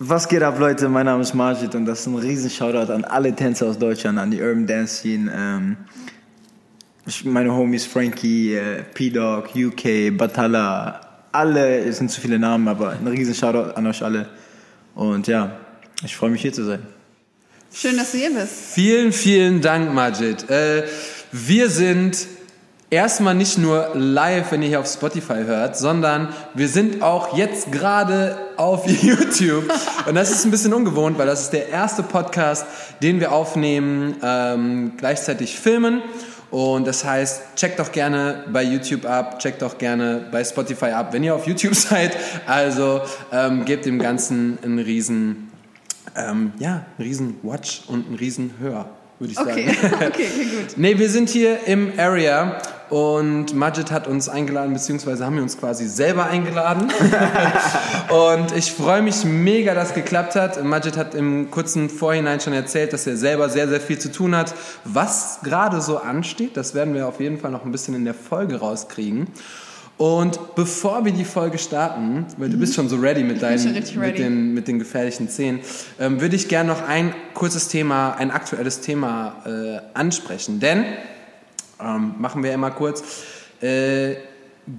Was geht ab, Leute? Mein Name ist Majid und das ist ein riesen Shoutout an alle Tänzer aus Deutschland, an die Urban Dance Scene. Ähm, meine Homies Frankie, äh, P-Dog, UK, Batala, alle, es sind zu viele Namen, aber ein riesen Shoutout an euch alle. Und ja, ich freue mich hier zu sein. Schön, dass du hier bist. Vielen, vielen Dank, Majid. Äh, wir sind erstmal nicht nur live, wenn ihr hier auf Spotify hört, sondern wir sind auch jetzt gerade auf YouTube. Und das ist ein bisschen ungewohnt, weil das ist der erste Podcast, den wir aufnehmen, ähm, gleichzeitig filmen. Und das heißt, checkt doch gerne bei YouTube ab, checkt doch gerne bei Spotify ab, wenn ihr auf YouTube seid. Also ähm, gebt dem Ganzen einen riesen, ähm, ja, einen riesen Watch und einen riesen Hör würde ich Okay, sagen. okay, okay, gut. Nee, wir sind hier im Area und Majid hat uns eingeladen, beziehungsweise haben wir uns quasi selber eingeladen. und ich freue mich mega, dass es geklappt hat. Majid hat im kurzen Vorhinein schon erzählt, dass er selber sehr, sehr viel zu tun hat. Was gerade so ansteht, das werden wir auf jeden Fall noch ein bisschen in der Folge rauskriegen. Und bevor wir die Folge starten, weil du bist schon so ready mit, deinen, richtig mit, ready. den, mit den gefährlichen Szenen, ähm, würde ich gerne noch ein kurzes Thema, ein aktuelles Thema äh, ansprechen. Denn, ähm, machen wir immer kurz, äh,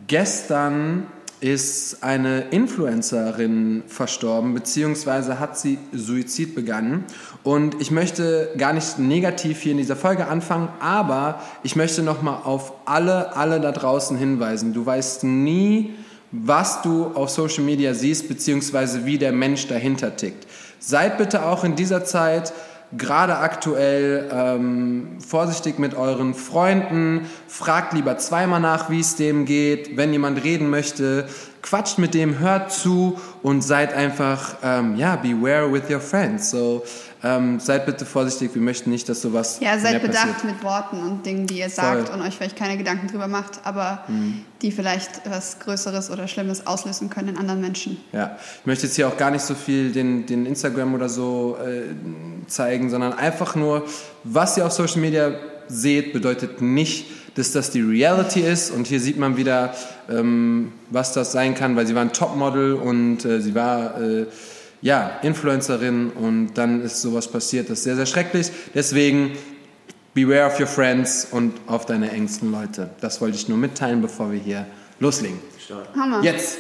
gestern ist eine Influencerin verstorben, beziehungsweise hat sie Suizid begangen. Und ich möchte gar nicht negativ hier in dieser Folge anfangen, aber ich möchte nochmal auf alle, alle da draußen hinweisen. Du weißt nie, was du auf Social Media siehst, beziehungsweise wie der Mensch dahinter tickt. Seid bitte auch in dieser Zeit gerade aktuell ähm, vorsichtig mit euren Freunden, fragt lieber zweimal nach, wie es dem geht, wenn jemand reden möchte, quatscht mit dem, hört zu und seid einfach, ähm, ja, beware with your friends. So, ähm, seid bitte vorsichtig, wir möchten nicht, dass sowas Ja, seid bedacht passiert. mit Worten und Dingen, die ihr sagt Voll. und euch vielleicht keine Gedanken drüber macht, aber Mhm. die vielleicht was Größeres oder Schlimmes auslösen können in anderen Menschen. Ja, ich möchte jetzt hier auch gar nicht so viel den, den Instagram oder so äh, zeigen, sondern einfach nur, was ihr auf Social Media seht, bedeutet nicht, dass das die Reality ist. Und hier sieht man wieder, ähm, was das sein kann, weil sie war ein Topmodel und äh, sie war äh, ja Influencerin und dann ist sowas passiert. Das ist sehr, sehr schrecklich. Deswegen beware of your friends und auf deine engsten Leute. Das wollte ich nur mitteilen, bevor wir hier loslegen. Hammer. Jetzt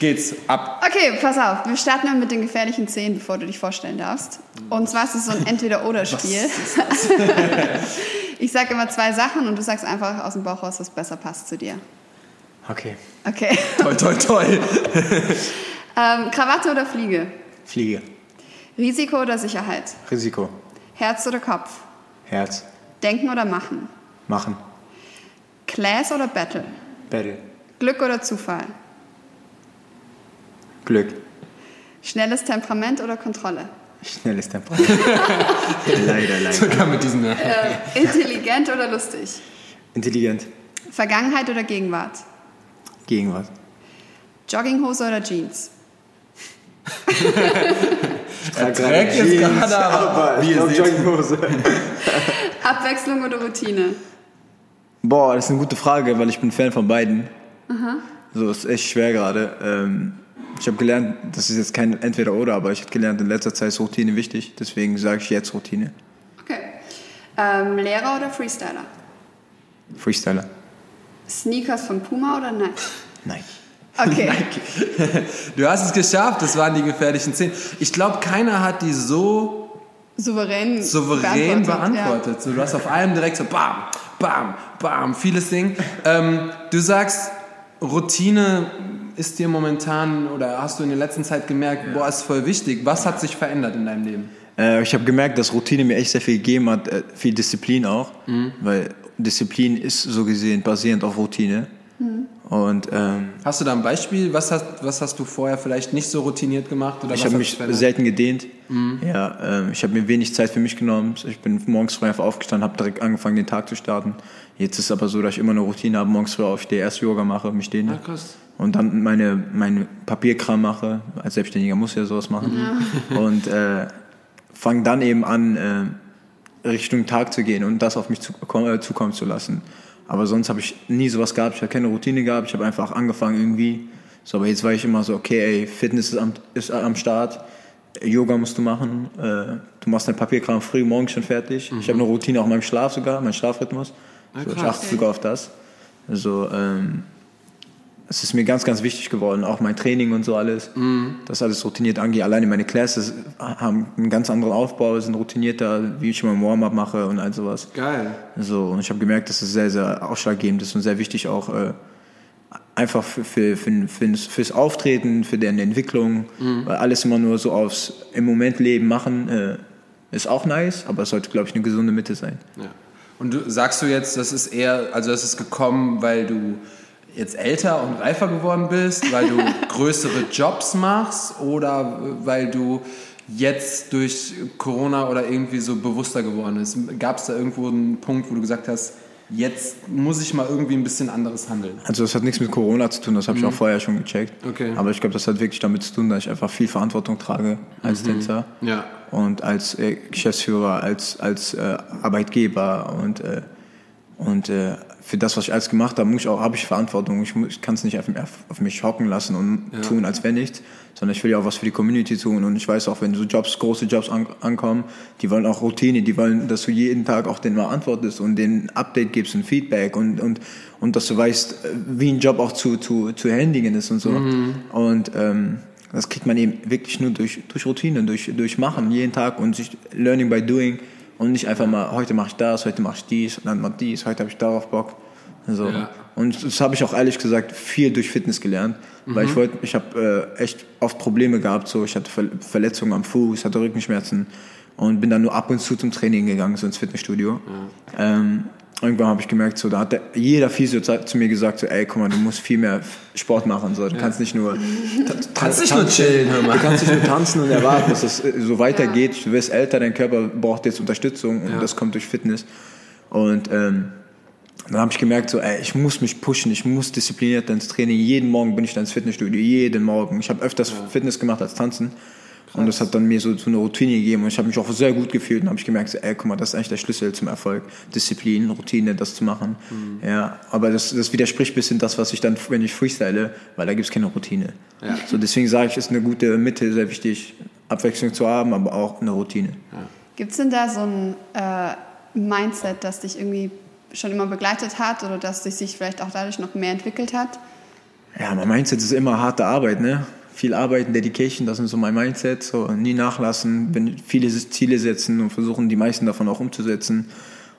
geht's ab. Okay, pass auf. Wir starten mal mit den gefährlichen Szenen, bevor du dich vorstellen darfst. Und zwar ist es so ein Entweder-Oder-Spiel. ich sage immer zwei Sachen und du sagst einfach aus dem Bauch raus, was besser passt zu dir. Okay. Okay. Toll, toll, toll. Ähm, Krawatte oder Fliege? Fliege. Risiko oder Sicherheit? Risiko. Herz oder Kopf? Herz. Denken oder machen? Machen. Class oder Battle? Battle. Glück oder Zufall? Glück. Schnelles Temperament oder Kontrolle? Schnelles Tempo. leider, leider. Sogar mit diesem. Äh, intelligent oder lustig? Intelligent. Vergangenheit oder Gegenwart? Gegenwart. Jogginghose oder Jeans? Er trägt jetzt gerade, aber wie ihr seht. Jogginghose. Abwechslung oder Routine? Boah, das ist eine gute Frage, weil ich bin Fan von beiden. So, ist echt schwer gerade. Ähm, ich habe gelernt, das ist jetzt kein Entweder-Oder, aber ich habe gelernt, in letzter Zeit ist Routine wichtig. Deswegen sage ich jetzt Routine. Okay. Ähm, Lehrer oder Freestyler? Freestyler. Sneakers von Puma oder Nike? Nein. Okay. Du hast es geschafft, das waren die gefährlichen Szenen. Ich glaube, keiner hat die so Souverän, souverän beantwortet, beantwortet. So, du hast auf allem direkt so bam, bam, bam, vieles Ding. Ähm, du sagst, Routine ist dir momentan oder hast du in der letzten Zeit gemerkt, boah, ist voll wichtig. Was hat sich verändert in deinem Leben? Äh, ich habe gemerkt, dass Routine mir echt sehr viel gegeben hat, äh, viel Disziplin auch, weil Disziplin ist so gesehen basierend auf Routine. Und ähm, Hast du da ein Beispiel? Was hast, was hast du vorher vielleicht nicht so routiniert gemacht? Oder ich habe mich selten gedehnt. Ja, ähm, ich habe mir wenig Zeit für mich genommen. Ich bin morgens früh einfach aufgestanden, habe direkt angefangen, den Tag zu starten. Jetzt ist es aber so, dass ich immer eine Routine habe, morgens früh aufstehe, erst Yoga mache, mich dehne. Ah, krass. Und dann meine, meine Papierkram mache. Als Selbstständiger muss ich ja sowas machen. Und äh, fange dann eben an, äh, Richtung Tag zu gehen und das auf mich zu, äh, zukommen zu lassen. Aber sonst habe ich nie sowas gehabt. Ich habe keine Routine gehabt. Ich habe einfach angefangen irgendwie. So, aber jetzt war ich immer so, okay, ey, Fitness ist am, ist am Start. Yoga musst du machen. Äh, du machst dein Papierkram früh morgens schon fertig. Ich habe eine Routine auch in meinem Schlaf sogar, mein Schlafrhythmus. so, ich krass. achte sogar auf das. Also, ähm, es ist mir ganz, ganz wichtig geworden, auch mein Training und so alles, das alles routiniert angeht. Alleine meine Classes haben einen ganz anderen Aufbau, sind routinierter, wie ich immer im Warm-up mache und all sowas. Geil. So, und ich habe gemerkt, dass es sehr, sehr ausschlaggebend ist und sehr wichtig auch äh, einfach für, für, für, fürs, fürs Auftreten, für deren Entwicklung, weil alles immer nur so aufs im Moment Leben machen, äh, ist auch nice, aber es sollte, glaube ich, eine gesunde Mitte sein. Ja. Und du, sagst du jetzt, das ist eher, also das ist gekommen, weil du jetzt älter und reifer geworden bist, weil du größere Jobs machst oder weil du jetzt durch Corona oder irgendwie so bewusster geworden bist? Gab es da irgendwo einen Punkt, wo du gesagt hast, jetzt muss ich mal irgendwie ein bisschen anderes handeln? Also das hat nichts mit Corona zu tun, das habe ich auch vorher schon gecheckt. Okay. Aber ich glaube, das hat wirklich damit zu tun, dass ich einfach viel Verantwortung trage als Tänzer. Ja. und als äh, Geschäftsführer, als, als äh, Arbeitgeber und, äh, und äh, für das, was ich alles gemacht habe, muss ich auch, habe ich Verantwortung. Ich, muss- ich kann es nicht auf, auf mich hocken lassen und tun, als wenn nichts, sondern ich will ja auch was für die Community tun und ich weiß auch, wenn so Jobs, große Jobs an, ankommen, die wollen auch Routine, die wollen, dass du jeden Tag auch denen mal antwortest und denen Update gibst und Feedback und, und, und dass du weißt, wie ein Job auch zu, zu, zu handigen ist und so. Und ähm, das kriegt man eben wirklich nur durch, durch Routine, durch, durch Machen, jeden Tag und sich Learning by Doing und nicht einfach mal, heute mache ich das, heute mache ich dies dann mal dies, heute habe ich darauf Bock. So. Ja. Und das habe ich auch ehrlich gesagt viel durch Fitness gelernt, weil ich wollte, ich habe äh, echt oft Probleme gehabt, so ich hatte Ver Verletzungen am Fuß, hatte Rückenschmerzen und bin dann nur ab und zu zum Training gegangen, so ins Fitnessstudio. Ähm, irgendwann habe ich gemerkt, so da hat der, jeder Physio zu mir gesagt, so ey, guck mal, du musst viel mehr Sport machen, so du kannst nicht nur Kannst nicht nur chillen, hör mal. Du kannst nicht nur tanzen und erwarten, dass es äh, so weitergeht. Du wirst älter, dein Körper braucht jetzt Unterstützung und das kommt durch Fitness. Und ähm, dann habe ich gemerkt, so, ey, ich muss mich pushen, ich muss diszipliniert ins Training. Jeden Morgen bin ich dann ins Fitnessstudio, jeden Morgen. Ich habe öfters Fitness gemacht als Tanzen. Und das hat dann mir so, so eine Routine gegeben und ich habe mich auch sehr gut gefühlt und habe ich gemerkt, ey, guck mal, das ist eigentlich der Schlüssel zum Erfolg. Disziplin, Routine, das zu machen. Ja, aber das, das widerspricht ein bisschen das, was ich dann, wenn ich freestyle, weil da gibt's keine Routine. Ja. So, deswegen sage ich, ist eine gute Mitte sehr wichtig, Abwechslung zu haben, aber auch eine Routine. Gibt es denn da so ein äh, Mindset, das dich irgendwie schon immer begleitet hat oder das dich sich vielleicht auch dadurch noch mehr entwickelt hat? Ja, mein Mindset ist immer harte Arbeit, ne? Viel Arbeiten, Dedication, das sind so mein Mindset. So nie nachlassen, wenn viele Ziele setzen und versuchen, die meisten davon auch umzusetzen.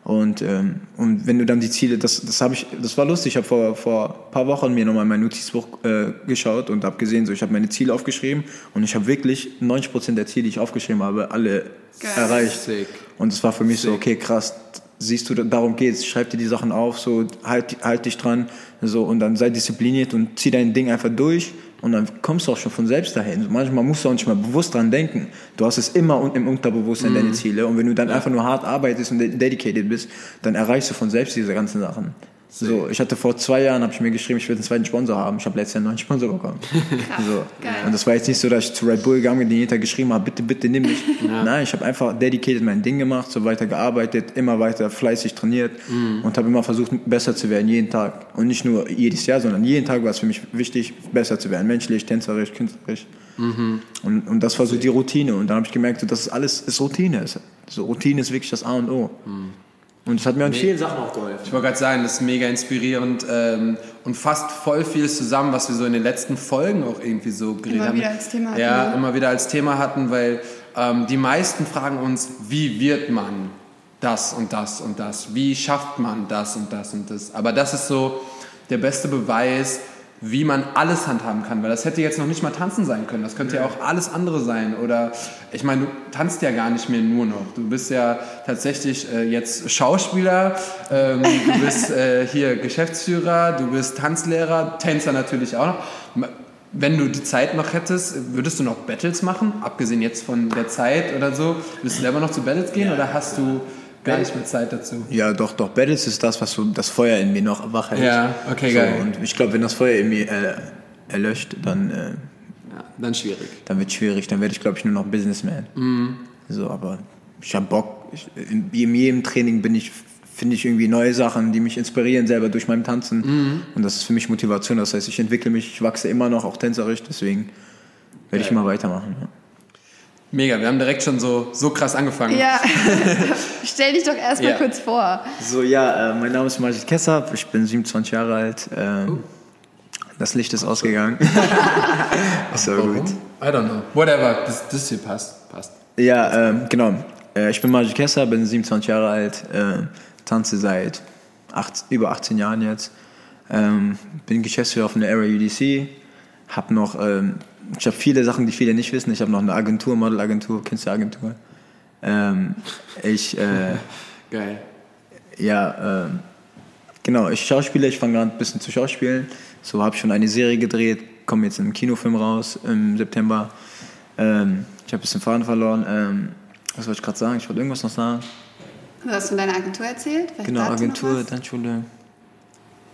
Und, ähm, und wenn du dann die Ziele, das, das habe ich, das war lustig. Ich habe vor, vor ein paar Wochen mir nochmal mein Notizbuch äh, geschaut und habe gesehen, so ich habe meine Ziele aufgeschrieben und ich habe wirklich 90 Prozent der Ziele, die ich aufgeschrieben habe, alle Geil. erreicht. Sick. Und es war für mich so, okay, krass, siehst du, darum geht's. Schreib dir die Sachen auf, so halt, halt dich dran, so und dann sei diszipliniert und zieh dein Ding einfach durch und dann kommst du auch schon von selbst dahin. Manchmal musst du auch nicht mal bewusst dran denken. Du hast es immer im Unterbewusstsein deine Ziele und wenn du dann einfach nur hart arbeitest und de- dedicated bist, dann erreichst du von selbst diese ganzen Sachen. So, ich hatte vor zwei Jahren, habe ich mir geschrieben, ich will einen zweiten Sponsor haben. Ich habe letztes Jahr einen neuen Sponsor bekommen. so. Geil. Und das war jetzt nicht so, dass ich zu Red Bull gegangen bin, den hinter geschrieben habe, bitte, bitte nimm mich. Nein, ich habe einfach dedicated mein Ding gemacht, so weiter gearbeitet, immer weiter fleißig trainiert und habe immer versucht, besser zu werden, jeden Tag. Und nicht nur jedes Jahr, sondern jeden Tag war es für mich wichtig, besser zu werden. Menschlich, tänzerisch, künstlerisch. Und, und das war so die Routine. Und dann habe ich gemerkt, so, das ist alles ist Routine. So, Routine ist wirklich das A und O. Und es hat mir an vielen Sachen auch geholfen. Ich wollte gerade sagen, das ist mega inspirierend ähm, und fasst voll vieles zusammen, was wir so in den letzten Folgen auch irgendwie so geredet Immer haben. wieder als Thema hatten, Ja, ne? immer wieder als Thema hatten, weil ähm, die meisten fragen uns, wie wird man das und das und das? Wie schafft man das und das und das? Aber das ist so der beste Beweis, wie man alles handhaben kann, weil das hätte jetzt noch nicht mal tanzen sein können. Das könnte ja auch alles andere sein. Oder ich meine, du tanzt ja gar nicht mehr nur noch. Du bist ja tatsächlich äh, jetzt Schauspieler, ähm, du bist äh, hier Geschäftsführer, du bist Tanzlehrer, Tänzer natürlich auch noch. Wenn du die Zeit noch hättest, würdest du noch Battles machen? Abgesehen jetzt von der Zeit oder so. Würdest du selber noch zu Battles gehen oder hast du gar nicht mehr Zeit dazu? Ja, doch, doch. Battles ist das, was so das Feuer in mir noch wach hält. Ja, okay, so, geil. Und ich glaube, wenn das Feuer in mir äh, erlöscht, dann, äh, Ja, dann schwierig. dann wird es schwierig. Dann werde ich, glaube ich, nur noch Businessman. So, aber ich habe Bock. Ich, in, in jedem Training bin ich, finde ich irgendwie neue Sachen, die mich inspirieren selber durch mein Tanzen. Und das ist für mich Motivation. Das heißt, ich entwickle mich, ich wachse immer noch, auch tänzerisch. Deswegen werde ich immer weitermachen. Mega, wir haben direkt schon so, so krass angefangen. Ja, stell dich doch erstmal Ja. kurz vor. So, ja, äh, mein Name ist Majid Kessab, ich bin 27 Jahre alt. Ähm, Das Licht ist ausgegangen. Warum? gut. I don't know. Whatever, das, das hier passt. Passt. Ja, ähm, genau. Äh, ich bin Majid Kessab, bin 27 Jahre alt, äh, tanze seit acht, über 18 Jahren jetzt. Ähm, bin Geschäftsführer von der Area UDC. Hab noch, ähm, ich habe viele Sachen, die viele nicht wissen. Ich habe noch eine Agentur, Modelagentur, Künstleragentur. Ähm, ich, äh, Geil. ja, ähm, genau, ich schauspiele, ich fange gerade ein bisschen zu schauspielen. So habe ich schon eine Serie gedreht, komme jetzt im Kinofilm raus im September. Ähm, ich habe ein bisschen Faden verloren. Ähm, was wollte ich gerade sagen? Ich wollte irgendwas noch sagen. Du hast von deiner Agentur erzählt? Vielleicht Genau, Agentur, was? Tanzschule.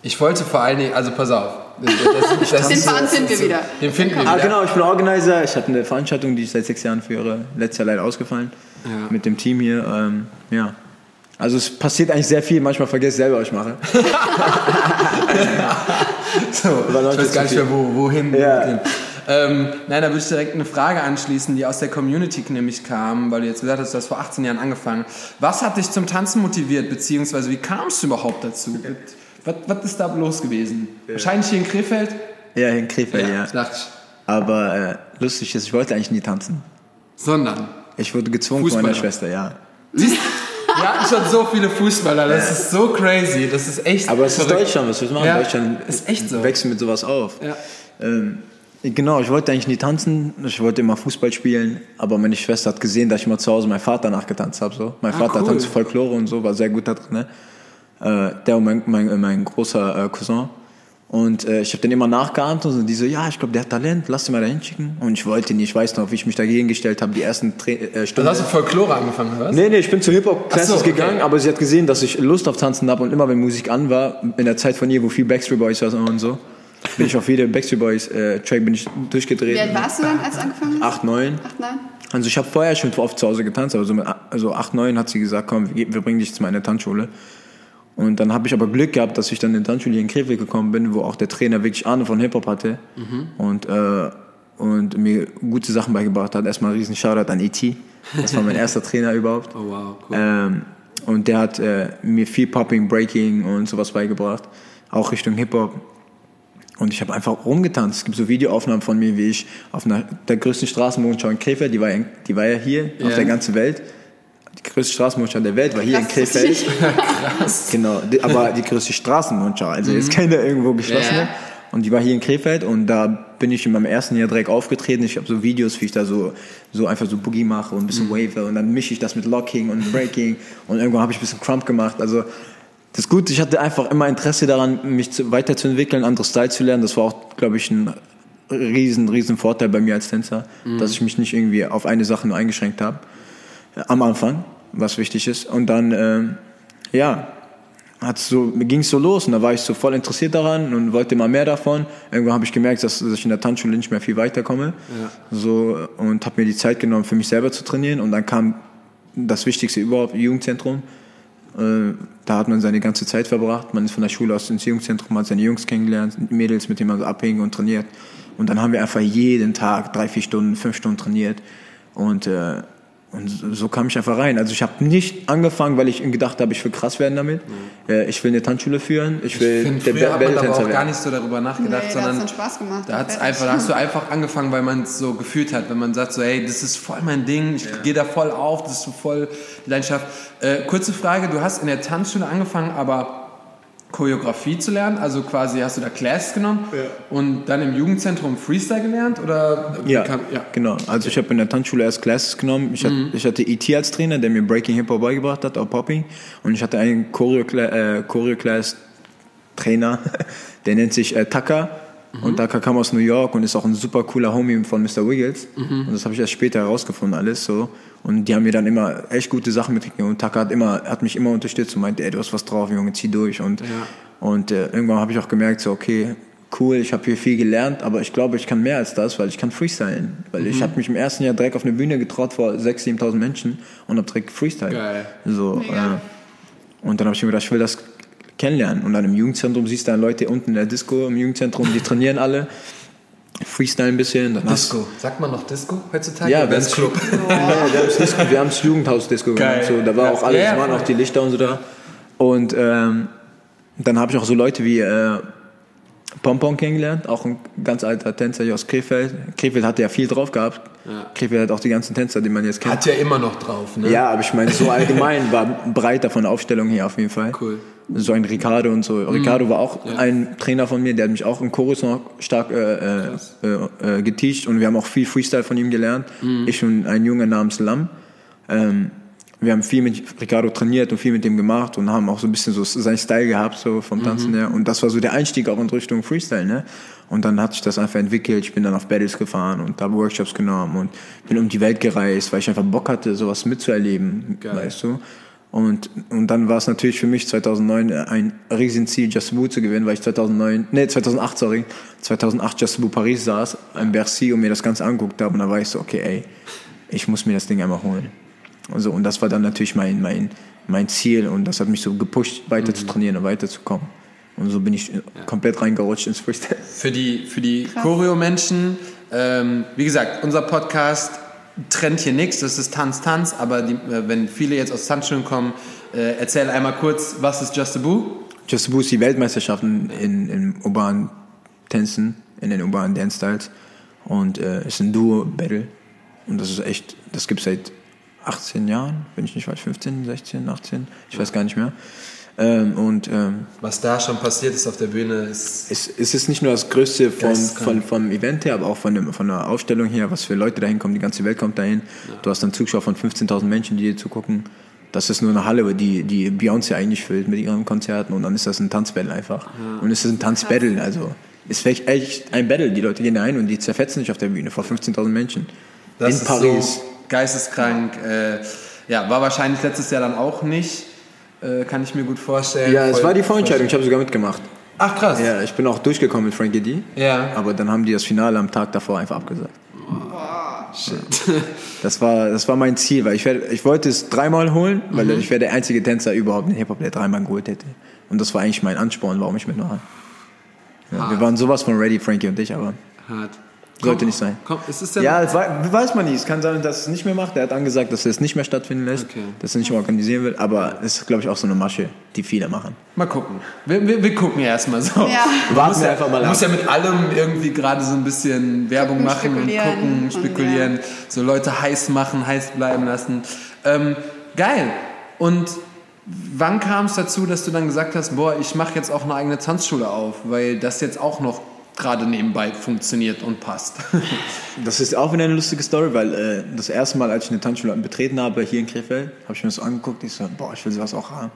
Ich wollte vor allen Dingen, also pass auf. Das, das, das, Den Faden finden wir wieder. Den finden wir Ah, wieder. genau, ich bin Organizer. Ich habe eine Veranstaltung, die ich seit sechs Jahren führe. Letztes Jahr leider ausgefallen. Ja. Mit dem Team hier. Ähm, ja. Also es passiert eigentlich sehr viel. Manchmal vergesse ich selber, was ich mache. So, ich weiß gar nicht so mehr, wo, wohin. Ja. Ähm, nein, da würde ich direkt eine Frage anschließen, die aus der Community nämlich kam, weil du jetzt gesagt hast, du hast vor 18 Jahren angefangen. Was hat dich zum Tanzen motiviert, beziehungsweise wie kamst du überhaupt dazu? Was, was ist da los gewesen? Wahrscheinlich hier in Krefeld? Ja, in Krefeld, ja. ich. Aber äh, lustig ist, ich wollte eigentlich nie tanzen. Sondern. Ich wurde gezwungen von meiner Fußballer. Schwester, ja. Siehst wir hatten schon so viele Fußballer, das ist so crazy, das ist echt Aber es ist. Deutschland, was du machen? Ja, Deutschland ist echt so. wächst mit sowas auf. Ja. Ähm, genau, ich wollte eigentlich nie tanzen, ich wollte immer Fußball spielen, aber meine Schwester hat gesehen, dass ich mal zu Hause meinen Vater nachgetanzt habe. So. Mein Ah, Vater cool. tanzt Folklore und so, war sehr gut da drin. Ne? Äh, der mein, mein, äh, mein großer äh, Cousin. Und äh, ich habe den immer nachgeahmt und die so, ja, ich glaube, der hat Talent, lass den mal da hinschicken. Und ich wollte nicht, ich weiß noch, wie ich mich dagegen gestellt habe, die ersten Tra äh, Stunden. Also hast du Folklore angefangen, oder was? Nee, nee, ich bin zu Hip-Hop-Classes so, okay. gegangen, aber sie hat gesehen, dass ich Lust auf Tanzen habe und immer, wenn Musik an war, in der Zeit von ihr, wo viel Backstreet Boys war und so, bin ich auf jede Backstreet Boys äh, Track bin ich durchgedreht. Wie alt warst du dann, als du angefangen hast? Acht, neun. Acht, neun? Also ich habe vorher schon oft zu Hause getanzt, aber so mit also acht, neun hat sie gesagt, komm, wir, wir bringen dich zu meiner Tanzschule. Und dann habe ich aber Glück gehabt, dass ich dann in die Tanzschule in Krefeld gekommen bin, wo auch der Trainer wirklich Ahnung von Hip-Hop hatte und, äh, und mir gute Sachen beigebracht hat. Erstmal ein riesen Shoutout an E.T., das war mein erster Trainer überhaupt. Oh wow, cool. Ähm, und der hat äh, mir viel Popping, Breaking und sowas beigebracht, auch Richtung Hip-Hop. Und ich habe einfach rumgetanzt. Es gibt so Videoaufnahmen von mir, wie ich auf einer der größten Straßenmondschau in Krefeld, die war, in, die war ja hier Ja. auf der ganzen Welt. Die größte Straßenmondschau der Welt war hier in Krass, wusste Krefeld. Krass. Genau, die, aber die größte Straßenmondschau, also jetzt keine irgendwo geschlossene. Ja. Und die war hier in Krefeld und da bin ich in meinem ersten Jahr direkt aufgetreten. Ich habe so Videos, wie ich da so, so einfach so Boogie mache und ein bisschen Wave und dann mische ich das mit Locking und Breaking und irgendwann habe ich ein bisschen Crump gemacht. Also das Gute, ich hatte einfach immer Interesse daran, mich zu, weiterzuentwickeln, andere Style zu lernen. Das war auch, glaube ich, ein riesen, riesen Vorteil bei mir als Tänzer, dass ich mich nicht irgendwie auf eine Sache nur eingeschränkt habe am Anfang, was wichtig ist. Und dann, ähm, ja, hat's so, ging es so los und da war ich so voll interessiert daran und wollte immer mehr davon. Irgendwann habe ich gemerkt, dass, dass ich in der Tanzschule nicht mehr viel weiterkomme. So, und habe mir die Zeit genommen, für mich selber zu trainieren. Und dann kam das Wichtigste überhaupt, Jugendzentrum. Äh, da hat man seine ganze Zeit verbracht. Man ist von der Schule aus ins Jugendzentrum, hat seine Jungs kennengelernt, Mädels, mit denen man so abhängen und trainiert. Und dann haben wir einfach jeden Tag drei, vier Stunden, fünf Stunden trainiert. Und, äh, und so- kam ich einfach rein. Also ich habe nicht angefangen, weil ich gedacht habe, ich will krass werden damit. Äh, ich will eine Tanzschule führen. Ich Ich will finde, der früher hat man aber auch gar nicht so darüber nachgedacht, Nee, da sondern dann Spaß gemacht. Da, hat's einfach, da hast du einfach angefangen, weil man es so gefühlt hat. Wenn man sagt so, hey, das ist voll mein Ding, ich gehe da voll auf, das ist so voll die Leidenschaft. Äh, kurze Frage, du hast in der Tanzschule angefangen, aber Choreografie zu lernen, also quasi hast du da Classes genommen und dann im Jugendzentrum Freestyle gelernt oder? Ja, Kann- ja. genau. Also ich habe in der Tanzschule erst Classes genommen. Ich, hatte, ich hatte E.T. als Trainer, der mir Breaking Hip Hop beigebracht hat, auch Popping. Und ich hatte einen äh, Choreo-Class-Trainer, der nennt sich äh, Tucker. Und Tucker kam aus New York und ist auch ein super cooler Homie von Mr. Wiggles. Und das habe ich erst später herausgefunden alles so. Und die haben mir dann immer echt gute Sachen mitgegeben. Und Tucker hat, immer, hat mich immer unterstützt und meinte, ey, du hast was drauf, Junge, zieh durch. Und, und äh, irgendwann habe ich auch gemerkt, so, okay, cool, ich habe hier viel gelernt, aber ich glaube, ich kann mehr als das, weil ich kann freestylen. Weil ich habe mich im ersten Jahr direkt auf eine Bühne getraut vor 6.000, 7.000 Menschen und habe direkt freestyle. Geil. So, äh, und dann habe ich mir gedacht, ich will das kennenlernen. Und dann im Jugendzentrum siehst du dann Leute unten in der Disco im Jugendzentrum, die trainieren alle. Freestyle ein bisschen. Disco. Sagt man noch Disco heutzutage? Ja, wir ist Club. ja, wir haben haben das Jugendhaus-Disco gemacht. So, da war Ja. auch alles, Ja, ja, waren auch die Lichter und so da. Und ähm, dann habe ich auch so Leute wie äh, Pompon kennengelernt, auch ein ganz alter Tänzer hier aus Krefeld. Krefeld hatte ja viel drauf gehabt. Krefeld hat auch die ganzen Tänzer, die man jetzt kennt. Hat ja immer noch drauf, ne? Ja, aber ich meine, so allgemein war breiter von der Aufstellung her auf jeden Fall. Cool. So ein Ricardo und so. Ricardo war auch ein Trainer von mir, der hat mich auch im Chorus noch stark äh, äh, äh, äh, geteacht und wir haben auch viel Freestyle von ihm gelernt. Ich und ein Junge namens Lam. Ähm, wir haben viel mit Ricardo trainiert und viel mit dem gemacht und haben auch so ein bisschen so seinen Style gehabt, so vom Tanzen her. Und das war so der Einstieg auch in Richtung Freestyle, ne? Und dann hat sich das einfach entwickelt. Ich bin dann auf Battles gefahren und habe Workshops genommen und bin um die Welt gereist, weil ich einfach Bock hatte, sowas mitzuerleben, Geil. weißt du? Und, und dann war es natürlich für mich 2009 ein Riesenziel, Just Boo zu gewinnen, weil ich 2009, nee, 2008, sorry, 2008 Just Boo Paris saß, in Bercy und mir das Ganze angeguckt habe und da war ich so, okay, ey, ich muss mir das Ding einmal holen. Also, und das war dann natürlich mein, mein, mein Ziel und das hat mich so gepusht, weiter zu trainieren und weiterzukommen. Und so bin ich komplett reingerutscht ins Freestyle. Für die, für die Choreo-Menschen, ähm, wie gesagt, unser Podcast trennt hier nichts, das ist Tanz, Tanz, aber die, äh, wenn viele jetzt aus Tanzschulen kommen, äh, erzähl einmal kurz, was ist Just a Boo? Just Boo ist die Weltmeisterschaften in, in urbanen Tänzen, in den urbanen Dance-Styles. Und äh, ist ein Duo-Battle. Und das ist echt, das gibt seit 18 Jahren, wenn ich nicht weiß, 15, 16, 18, ich weiß gar nicht mehr. Ähm, und ähm, Was da schon passiert ist auf der Bühne, ist es, es ist nicht nur das Größte Geisteskrank. von, vom Event her, aber auch von, dem, von der Aufstellung her, was für Leute dahin kommen, die ganze Welt kommt dahin. Du hast dann Zuschauer von 15.000 Menschen, die dir zugucken. Das ist nur eine Halle, die, die Beyoncé eigentlich füllt mit ihren Konzerten und dann ist das ein Tanzbattle einfach. Und es ist ein Tanzbattle, also ist echt, echt ein Battle. Die Leute gehen da ein und die zerfetzen sich auf der Bühne vor 15.000 Menschen. Das in ist Paris. so geisteskrank. Äh, ja, war wahrscheinlich letztes Jahr dann auch nicht. Äh, kann ich mir gut vorstellen. ja, es war die Vorentscheidung, ich habe sogar mitgemacht. Ach krass. Ja, ich bin auch durchgekommen mit Frankie D. Ja. Aber dann haben die das Finale am Tag davor einfach abgesagt. Das war, das war mein Ziel, weil ich, werde, ich wollte es dreimal holen, weil ich wäre der einzige Tänzer überhaupt in Hip-Hop, der dreimal geholt hätte. Und das war eigentlich mein Ansporn, warum ich mitmache. Ja, wir waren sowas von ready, Frankie und ich, aber Hart. Sollte nicht sein. Komm, ist es denn ja, das wei- weiß man nicht. Es kann sein, dass es nicht mehr macht. Er hat angesagt, dass er es nicht mehr stattfinden lässt, Okay. dass er nicht mehr organisieren will. Aber es ist, glaube ich, auch so eine Masche, die viele machen. Mal gucken. Wir, wir, wir gucken ja erstmal so. Ja. Man Warten muss wir ja, einfach mal man ab. muss ja mit allem irgendwie gerade so ein bisschen Werbung Gucken, machen und spekulieren gucken, und spekulieren, so Leute heiß machen, heiß bleiben lassen. Ähm, geil. Und wann kam es dazu, dass du dann gesagt hast, boah, ich mache jetzt auch eine eigene Tanzschule auf, weil das jetzt auch noch gerade nebenbei funktioniert und passt. Das ist auch wieder eine lustige Story, weil äh, das erste Mal, als ich eine Tanzschule betreten habe, hier in Krefeld, habe ich mir das so angeguckt. Ich so, boah, ich will sowas auch haben.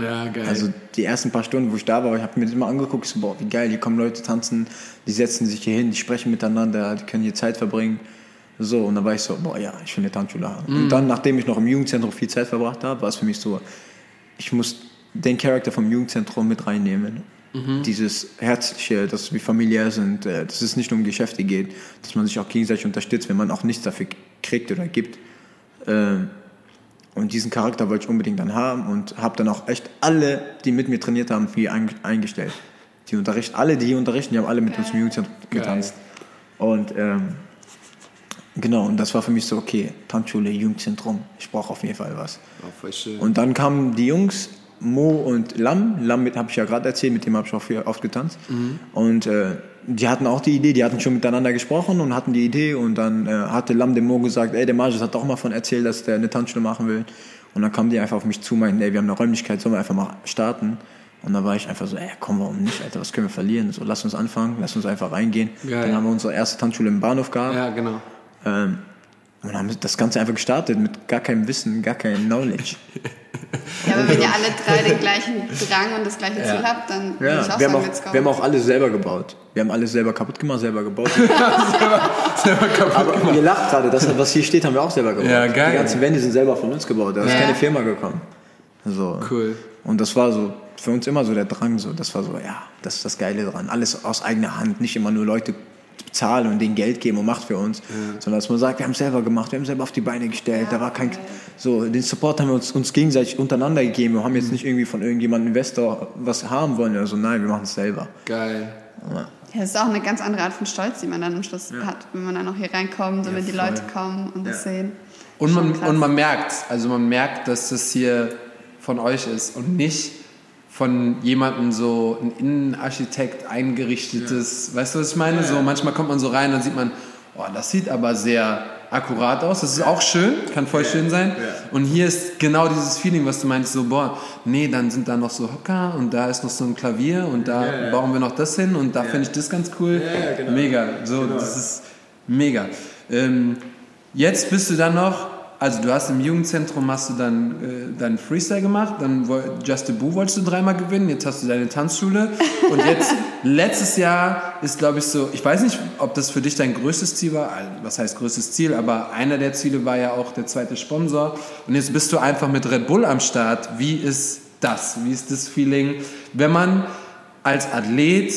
ja, geil. Also die ersten paar Stunden, wo ich da war, ich habe mir das immer angeguckt. Ich so, boah, wie geil, hier kommen Leute tanzen, die setzen sich hier hin, die sprechen miteinander, die können hier Zeit verbringen. So, und dann war ich so, boah, ja, ich will eine Tanzschule haben. Und dann, nachdem ich noch im Jugendzentrum viel Zeit verbracht habe, war es für mich so, ich muss den Charakter vom Jugendzentrum mit reinnehmen. Dieses Herzliche, dass wir familiär sind, äh, dass es nicht nur um Geschäfte geht, dass man sich auch gegenseitig unterstützt, wenn man auch nichts dafür kriegt oder gibt. Ähm, und diesen Charakter wollte ich unbedingt dann haben und habe dann auch echt alle, die mit mir trainiert haben, für ein, eingestellt. Die unterrichten, alle, die hier unterrichten, die haben alle mit uns im Jugendzentrum getanzt. Und ähm, genau, und das war für mich so, okay, Tanzschule, Jugendzentrum, ich brauche auf jeden Fall was. oh. Und dann kamen die Jungs, Mo und Lam. Lam habe ich ja gerade erzählt, mit dem habe ich auch viel oft getanzt. Und äh, die hatten auch die Idee, die hatten schon miteinander gesprochen und hatten die Idee. Und dann äh, hatte Lam dem Mo gesagt, ey, der Marges hat doch mal von erzählt, dass der eine Tanzschule machen will. Und dann kamen die einfach auf mich zu, meinten, ey, wir haben eine Räumlichkeit, sollen wir einfach mal starten? Und dann war ich einfach so, ey, komm, warum nicht, Alter, was können wir verlieren? So, lass uns anfangen, lass uns einfach reingehen. Geil. Dann haben wir unsere erste Tanzschule im Bahnhof gehabt. ja, genau. Ähm, und haben das Ganze einfach gestartet mit gar keinem Wissen, gar keinem Knowledge. Ja, aber wenn ihr alle drei den gleichen Drang und das gleiche Ziel habt, dann würde ich Ja, auch wir haben, sagen, auch, let's go. wir haben auch alles selber gebaut. Wir haben alles selber kaputt gemacht, selber gebaut. Selber kaputt Aber ihr lacht gerade, das, was hier steht, haben wir auch selber gebaut. Ja, geil. Die ganzen Wände sind selber von uns gebaut. Da ist Ja. keine Firma gekommen. So. Cool. Und das war so für uns immer so der Drang. So. Das war so, ja, das ist das Geile dran. Alles aus eigener Hand. Nicht immer nur Leute bezahlen und denen Geld geben und macht für uns. Sondern dass man sagt, wir haben es selber gemacht, wir haben es selber auf die Beine gestellt. da war kein. So, den Support haben wir uns, uns gegenseitig untereinander gegeben. Wir haben jetzt nicht irgendwie von irgendjemandem Investor was haben wollen oder so. Nein, wir machen es selber. Geil. Ja. Ja, das ist auch eine ganz andere Art von Stolz, die man dann am Schluss hat, wenn man dann auch hier reinkommt und wenn die voll. Leute kommen und das Ja. sehen. Und man, und man merkt, also man merkt, dass das hier von euch ist und nicht von jemandem so ein Innenarchitekt eingerichtetes, weißt du, was ich meine? So manchmal kommt man so rein, dann sieht man, oh, das sieht aber sehr akkurat aus. Das ist auch schön, kann voll schön sein. Und hier ist genau dieses Feeling, was du meinst, so, boah, nee, dann sind da noch so Hocker und da ist noch so ein Klavier und da Ja, ja. bauen wir noch das hin und da finde ich das ganz cool. Ja, ja, genau. Mega, so, Genau. das ist mega. Ähm, jetzt bist du dann noch, also du hast im Jugendzentrum hast du dann äh, deinen Freestyle gemacht, dann Just the Boo wolltest du dreimal gewinnen, jetzt hast du deine Tanzschule und jetzt letztes Jahr ist glaube ich so, ich weiß nicht, ob das für dich dein größtes Ziel war, also, was heißt größtes Ziel, aber einer der Ziele war ja auch der zweite Sponsor und jetzt bist du einfach mit Red Bull am Start. Wie ist das? Wie ist das Feeling, wenn man als Athlet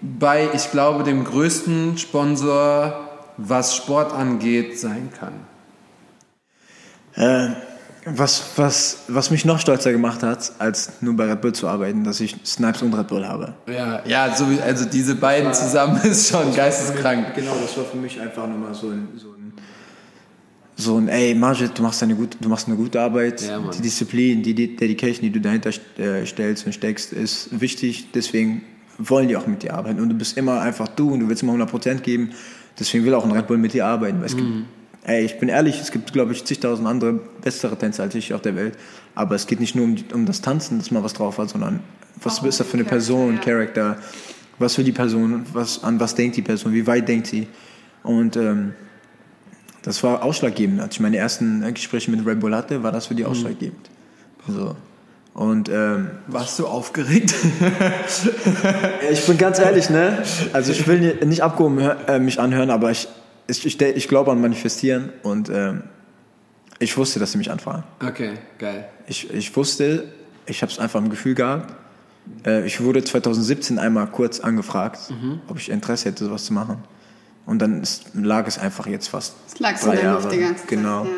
bei, ich glaube, dem größten Sponsor, was Sport angeht, sein kann? Äh, was, was, was mich noch stolzer gemacht hat, als nur bei Red Bull zu arbeiten, dass ich Snipes und Red Bull habe. Ja, ja, so also diese beiden zusammen ist schon geisteskrank. Genau, das war für mich einfach nochmal so ein, so ein, so ein ey, Majid, du machst, eine gute, du machst eine gute Arbeit. Ja, die Disziplin, die, die Dedication, die du dahinter äh, stellst und steckst, ist wichtig. Deswegen wollen die auch mit dir arbeiten. Und du bist immer einfach du und du willst immer 100% geben. Deswegen will auch ein Red Bull mit dir arbeiten. Weil es gibt, ey, ich bin ehrlich, es gibt, glaube ich, zigtausend andere bessere Tänzer als ich auf der Welt. Aber es geht nicht nur um, um das Tanzen, dass man was drauf hat, sondern was Auch ist da für eine Person, Charakter, Charakter, was will die Person, was, an was denkt die Person, wie weit denkt sie. Und ähm, das war ausschlaggebend. Als ich meine ersten Gespräche mit Red Bull hatte, war das für die ausschlaggebend. So. Und ähm, Warst du aufgeregt? ich bin ganz ehrlich, ne? Also ich will ni- nicht abgehoben äh, mich anhören, aber ich, ich, ich, ich glaube an Manifestieren und ähm, ich wusste, dass sie mich anfragen. Okay, geil. Ich, ich wusste, ich habe es einfach im Gefühl gehabt. Äh, ich wurde 2017 einmal kurz angefragt, ob ich Interesse hätte, sowas zu machen. Und dann ist, lag es einfach jetzt fast Es lag so drei in der Luft die ganze Zeit, Genau. ja.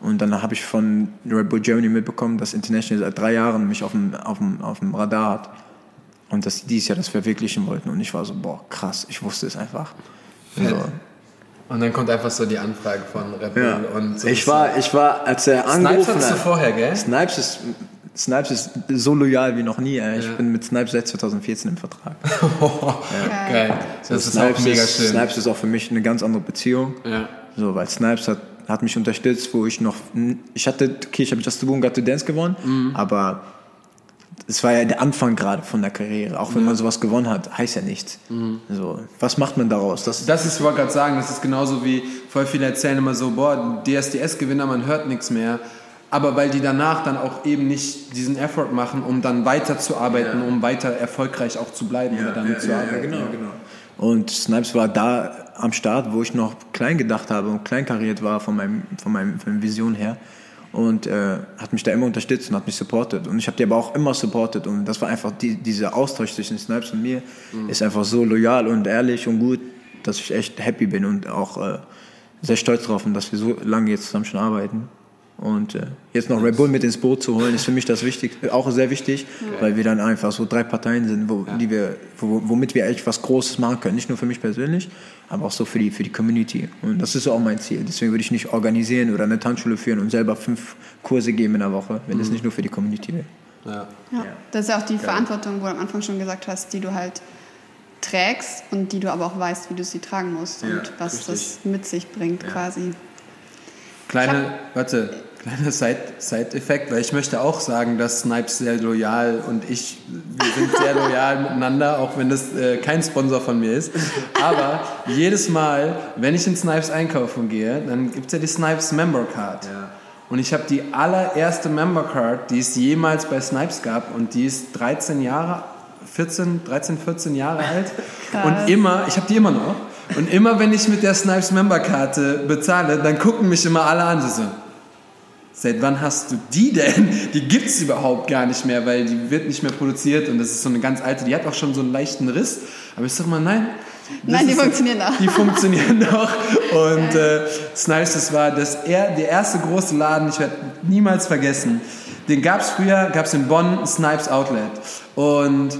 Und dann habe ich von Red Bull Germany mitbekommen, dass International seit drei Jahren mich auf dem, auf dem, auf dem Radar hat. Und dass sie dieses Jahr das verwirklichen wollten. Und ich war so, boah, krass, ich wusste es einfach. So. Und dann kommt einfach so die Anfrage von Red Bull Ja. und so. ich, war, ich war, als er Snipes angerufen hattest du vorher, gell? Snipes ist, Snipes ist so loyal wie noch nie. Ey. Ich Ja. bin mit Snipes seit 2014 im Vertrag. Geil. Das ist Snipes auch mega ist, schön. Snipes ist auch für mich eine ganz andere Beziehung. Ja. So, weil Snipes hat, hat mich unterstützt, wo ich noch. Ich hatte, okay, ich habe Just the Boom Got to Dance gewonnen, Mhm. aber es war ja der Anfang gerade von der Karriere. Auch wenn man sowas gewonnen hat, heißt ja nichts. Mhm. So, was macht man daraus? Das, Das ist, ich wollte gerade sagen, das ist genauso wie voll viele erzählen immer so, boah, DSDS-Gewinner, man hört nichts mehr. Aber weil die danach dann auch eben nicht diesen Effort machen, um dann weiterzuarbeiten, um weiter erfolgreich auch zu bleiben oder damit zu arbeiten. genau, genau. Und Snipes war da am Start, wo ich noch klein gedacht habe und klein kariert war von meinem, von meinem, von meiner Vision her. Und äh, hat mich da immer unterstützt und hat mich supportet. Und ich habe die aber auch immer supportet. Und das war einfach, die, dieser Austausch zwischen Snipes und mir ist einfach so loyal und ehrlich und gut, dass ich echt happy bin und auch äh, sehr stolz drauf dass wir so lange jetzt zusammen schon arbeiten. Und äh, jetzt noch Red Bull mit ins Boot zu holen, ist für mich das wichtig, auch sehr wichtig, weil wir dann einfach so drei Parteien sind, wo, die wir, wo, womit wir echt was Großes machen können. Nicht nur für mich persönlich, aber auch so für die, für die Community. Und das ist auch mein Ziel. Deswegen würde ich nicht organisieren oder eine Tanzschule führen und selber fünf Kurse geben in der Woche, wenn es nicht nur für die Community wäre. Ja. Ja. Das ist ja auch die Verantwortung, wo du am Anfang schon gesagt hast, die du halt trägst und die du aber auch weißt, wie du sie tragen musst und Ja, was richtig. das mit sich bringt quasi. Kleine, warte, kleiner Side- Side-Effekt, weil ich möchte auch sagen, dass Snipes sehr loyal und ich, wir sind sehr loyal miteinander, auch wenn das äh, kein Sponsor von mir ist. Aber jedes Mal, wenn ich in Snipes einkaufen gehe, dann gibt es ja die Snipes Member Card. Und ich habe die allererste Member Card, die es jemals bei Snipes gab und die ist 13 Jahre 14, 13, 14 Jahre alt. Krass. Und immer, ich habe die immer noch. Und immer wenn ich mit der Snipes Memberkarte bezahle, dann gucken mich immer alle an. So, so, seit wann hast du die denn? Die gibt's überhaupt gar nicht mehr, weil die wird nicht mehr produziert und das ist so eine ganz alte, die hat auch schon so einen leichten Riss. Aber ich sag mal, nein. Nein, die funktionieren noch. Die funktionieren noch. Und äh, Snipes, das war das, er, der erste große Laden, ich werde niemals vergessen. Den gab's früher, gab's in Bonn, Snipes Outlet. Und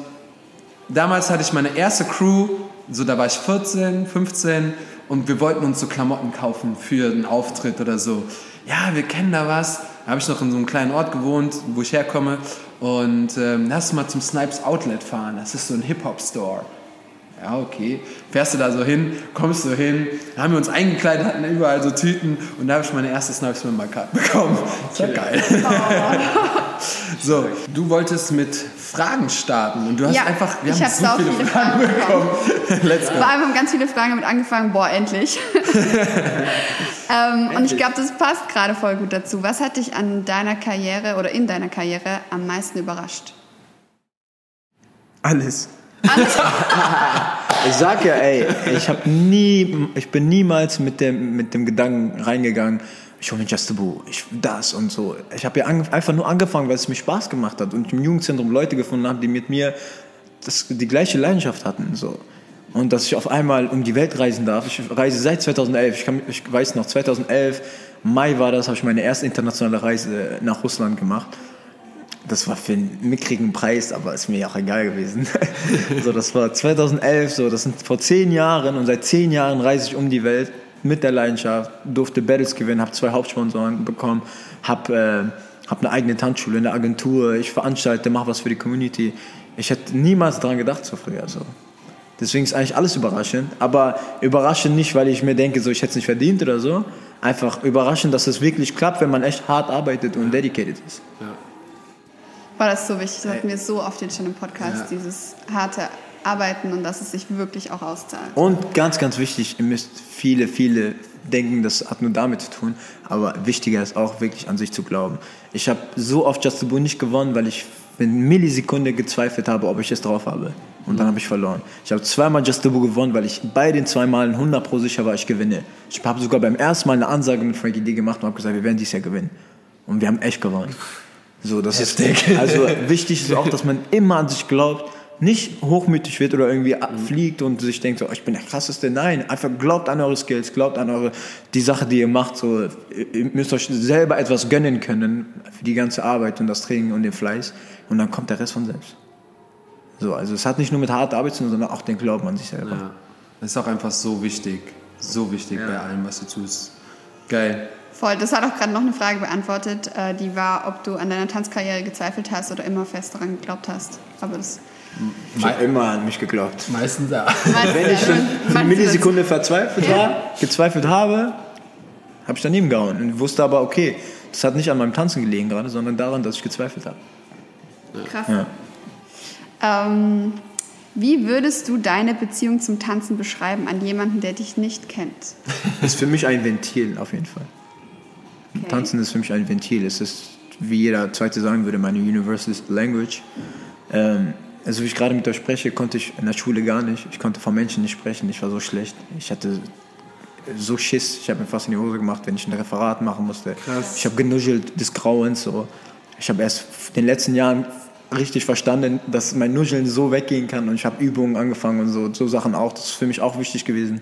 damals hatte ich meine erste Crew so da war ich 14, 15 und wir wollten uns so Klamotten kaufen für einen Auftritt oder so. Ja, wir kennen da was. Da habe ich noch in so einem kleinen Ort gewohnt, wo ich herkomme. Und ähm, lass mal zum Snipes Outlet fahren. Das ist so ein Hip-Hop-Store. Ja, okay. Fährst du da so hin, kommst du hin, da haben wir uns eingekleidet, hatten überall so Tüten und da habe ich meine erste Snipes Member Card bekommen. Das war geil. so, du wolltest mit Fragen starten und du hast Ja, einfach, wir ich haben hab so viele, viele Fragen Fragen bekommen. Let's go. Vor allem haben ganz viele Fragen damit angefangen, boah, endlich. ähm, und ich glaube, das passt gerade voll gut dazu. Was hat dich an deiner Karriere oder in deiner Karriere am meisten überrascht? Alles. ich sag ja, ey, ich habe nie, ich bin niemals mit dem, mit dem Gedanken reingegangen, ich hole mir Just Boo, ich das und so. Ich habe ja einfach nur angefangen, weil es mir Spaß gemacht hat und im Jugendzentrum Leute gefunden habe, die mit mir das, die gleiche Leidenschaft hatten. So. Und dass ich auf einmal um die Welt reisen darf. Ich reise seit 2011. Ich, kann, ich weiß noch, 2011, Mai war das, habe ich meine erste internationale Reise nach Russland gemacht. Das war für einen mickrigen Preis, aber ist mir auch egal gewesen. so, das war 2011, so, das sind vor zehn Jahren und seit zehn Jahren reise ich um die Welt mit der Leidenschaft, durfte Battles gewinnen, habe zwei Hauptsponsoren bekommen, habe äh, hab eine eigene Tanzschule, eine Agentur, ich veranstalte, mache was für die Community. Ich hätte niemals daran gedacht so früher. So. Deswegen ist eigentlich alles überraschend, aber überraschend nicht, weil ich mir denke, so, ich hätte es nicht verdient oder so. Einfach überraschend, dass es wirklich klappt, wenn man echt hart arbeitet und dedicated ist. War das so wichtig? Das hatten wir so oft jetzt schon im Podcast, dieses harte Arbeiten und dass es sich wirklich auch auszahlt. Und ganz, ganz wichtig, ihr müsst viele, viele denken, das hat nur damit zu tun, aber wichtiger ist auch wirklich an sich zu glauben. Ich habe so oft Just the Boo nicht gewonnen, weil ich in Millisekunde gezweifelt habe, ob ich es drauf habe. Und dann habe ich verloren. Ich habe zweimal Just Boo gewonnen, weil ich bei den zwei Malen 100 pro sicher war, ich gewinne. Ich habe sogar beim ersten Mal eine Ansage mit Frankie D gemacht und habe gesagt, wir werden dieses Jahr gewinnen. Und wir haben echt gewonnen. So, das ist also wichtig ist auch, dass man immer an sich glaubt, nicht hochmütig wird oder irgendwie fliegt und sich denkt, so, oh, ich bin der krasseste. Nein, einfach glaubt an eure Skills, glaubt an eure die Sache, die ihr macht. So, ihr müsst euch selber etwas gönnen können für die ganze Arbeit und das Training und den Fleiß und dann kommt der Rest von selbst. So, also es hat nicht nur mit harter Arbeit zu tun, sondern auch den Glauben an sich selber. Ja. Das ist auch einfach so wichtig. So wichtig bei allem, was du tust. Geil. Voll, das hat auch gerade noch eine Frage beantwortet, äh, die war, ob du an deiner Tanzkarriere gezweifelt hast oder immer fest daran geglaubt hast. Aber das Ich habe immer an mich geglaubt. Meistens ja. Wenn ich ja, eine Millisekunde verzweifelt war, gezweifelt habe, habe ich daneben gehauen und wusste aber, okay, das hat nicht an meinem Tanzen gelegen gerade, sondern daran, dass ich gezweifelt habe. Krass. Ja. Ähm, wie würdest du deine Beziehung zum Tanzen beschreiben an jemanden, der dich nicht kennt? Ist für mich ein Ventil auf jeden Fall. Okay. Tanzen ist für mich ein Ventil. Es ist, wie jeder Zweite sagen würde, meine Universal Language. Ähm, also wie ich gerade mit euch spreche, konnte ich in der Schule gar nicht. Ich konnte von Menschen nicht sprechen. Ich war so schlecht. Ich hatte so Schiss. Ich habe mir fast in die Hose gemacht, wenn ich ein Referat machen musste. Ich habe genuschelt des Grauens. So. Ich habe erst in den letzten Jahren richtig verstanden, dass mein Nuscheln so weggehen kann. Und ich habe Übungen angefangen und so, so Sachen auch. Das ist für mich auch wichtig gewesen.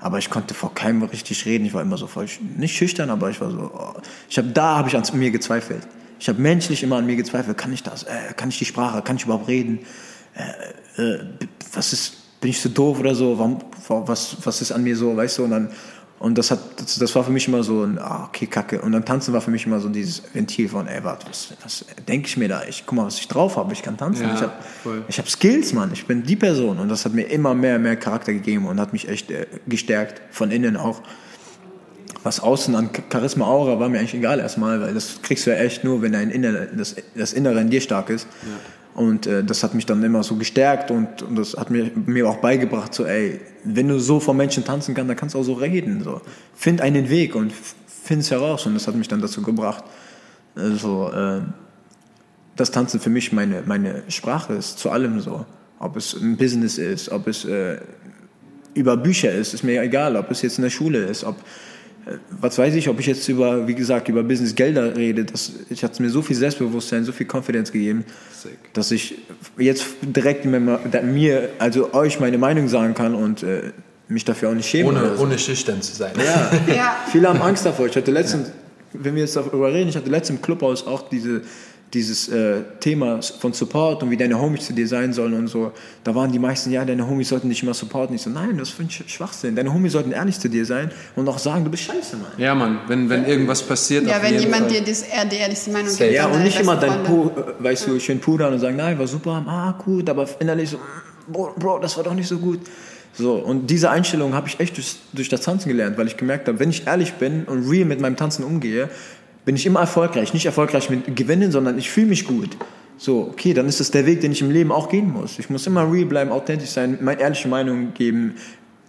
Aber ich konnte vor keinem richtig reden. Ich war immer so voll, nicht schüchtern, aber ich war so, oh. ich habe da habe ich an mir gezweifelt. Ich habe menschlich immer an mir gezweifelt. Kann ich das? Äh, kann ich die Sprache? Kann ich überhaupt reden? Äh, äh, was ist? Bin ich so doof oder so? Warum, was, was ist an mir so? Weißt du? Und dann und das hat, das, das war für mich immer so ein, ah, okay, Kacke. Und dann tanzen war für mich immer so dieses Ventil von, ey, warte, was, was denke ich mir da? Ich guck mal, was ich drauf habe. Ich kann tanzen. Ja, ich habe hab Skills, Mann. Ich bin die Person. Und das hat mir immer mehr, mehr Charakter gegeben und hat mich echt äh, gestärkt. Von innen auch. Was außen an Ch- Charisma, Aura war mir eigentlich egal erstmal, weil das kriegst du ja echt nur, wenn dein Inner, das, das Innere in dir stark ist. Und äh, das hat mich dann immer so gestärkt und, und das hat mir, mir auch beigebracht, so, ey, wenn du so vor Menschen tanzen kannst, dann kannst du auch so reden. So. Find einen Weg und find es heraus. Und das hat mich dann dazu gebracht, also, äh, das Tanzen für mich meine, meine Sprache ist, zu allem so. Ob es ein Business ist, ob es äh, über Bücher ist, ist mir egal, ob es jetzt in der Schule ist, ob, äh, was weiß ich, ob ich jetzt über, wie gesagt, über Business Gelder rede, das, ich hat mir so viel Selbstbewusstsein, so viel Confidence gegeben, dass ich jetzt direkt mir, also euch meine Meinung sagen kann und äh, mich dafür auch nicht schämen. Ohne, so. ohne schüchtern zu sein. Ja. Ja. Viele haben Angst davor. Ich hatte letztens, wenn wir jetzt darüber reden, ich hatte letztens im Clubhaus auch diese, dieses äh, Thema von Support und wie deine Homies zu dir sein sollen und so, da waren die meisten, ja, deine Homies sollten dich immer supporten. Ich so, nein, das finde ich Schwachsinn. Deine Homies sollten ehrlich zu dir sein und auch sagen, du bist scheiße, Mann. Ja, Mann, wenn, wenn irgendwas passiert. Ja, wenn jemand Fall. dir das, er, die ehrlichste Meinung Safe. gibt. Ja, und nicht immer dein. Po, äh, weißt du, schön pudern und sagen, nein, war super, ah, gut, aber innerlich so, mm, Bro, Bro, das war doch nicht so gut. So, und diese Einstellung habe ich echt durch, durch das Tanzen gelernt, weil ich gemerkt habe, wenn ich ehrlich bin und real mit meinem Tanzen umgehe, bin ich immer erfolgreich. Nicht erfolgreich mit Gewinnen, sondern ich fühle mich gut. So, okay, dann ist das der Weg, den ich im Leben auch gehen muss. Ich muss immer real bleiben, authentisch sein, meine ehrliche Meinung geben,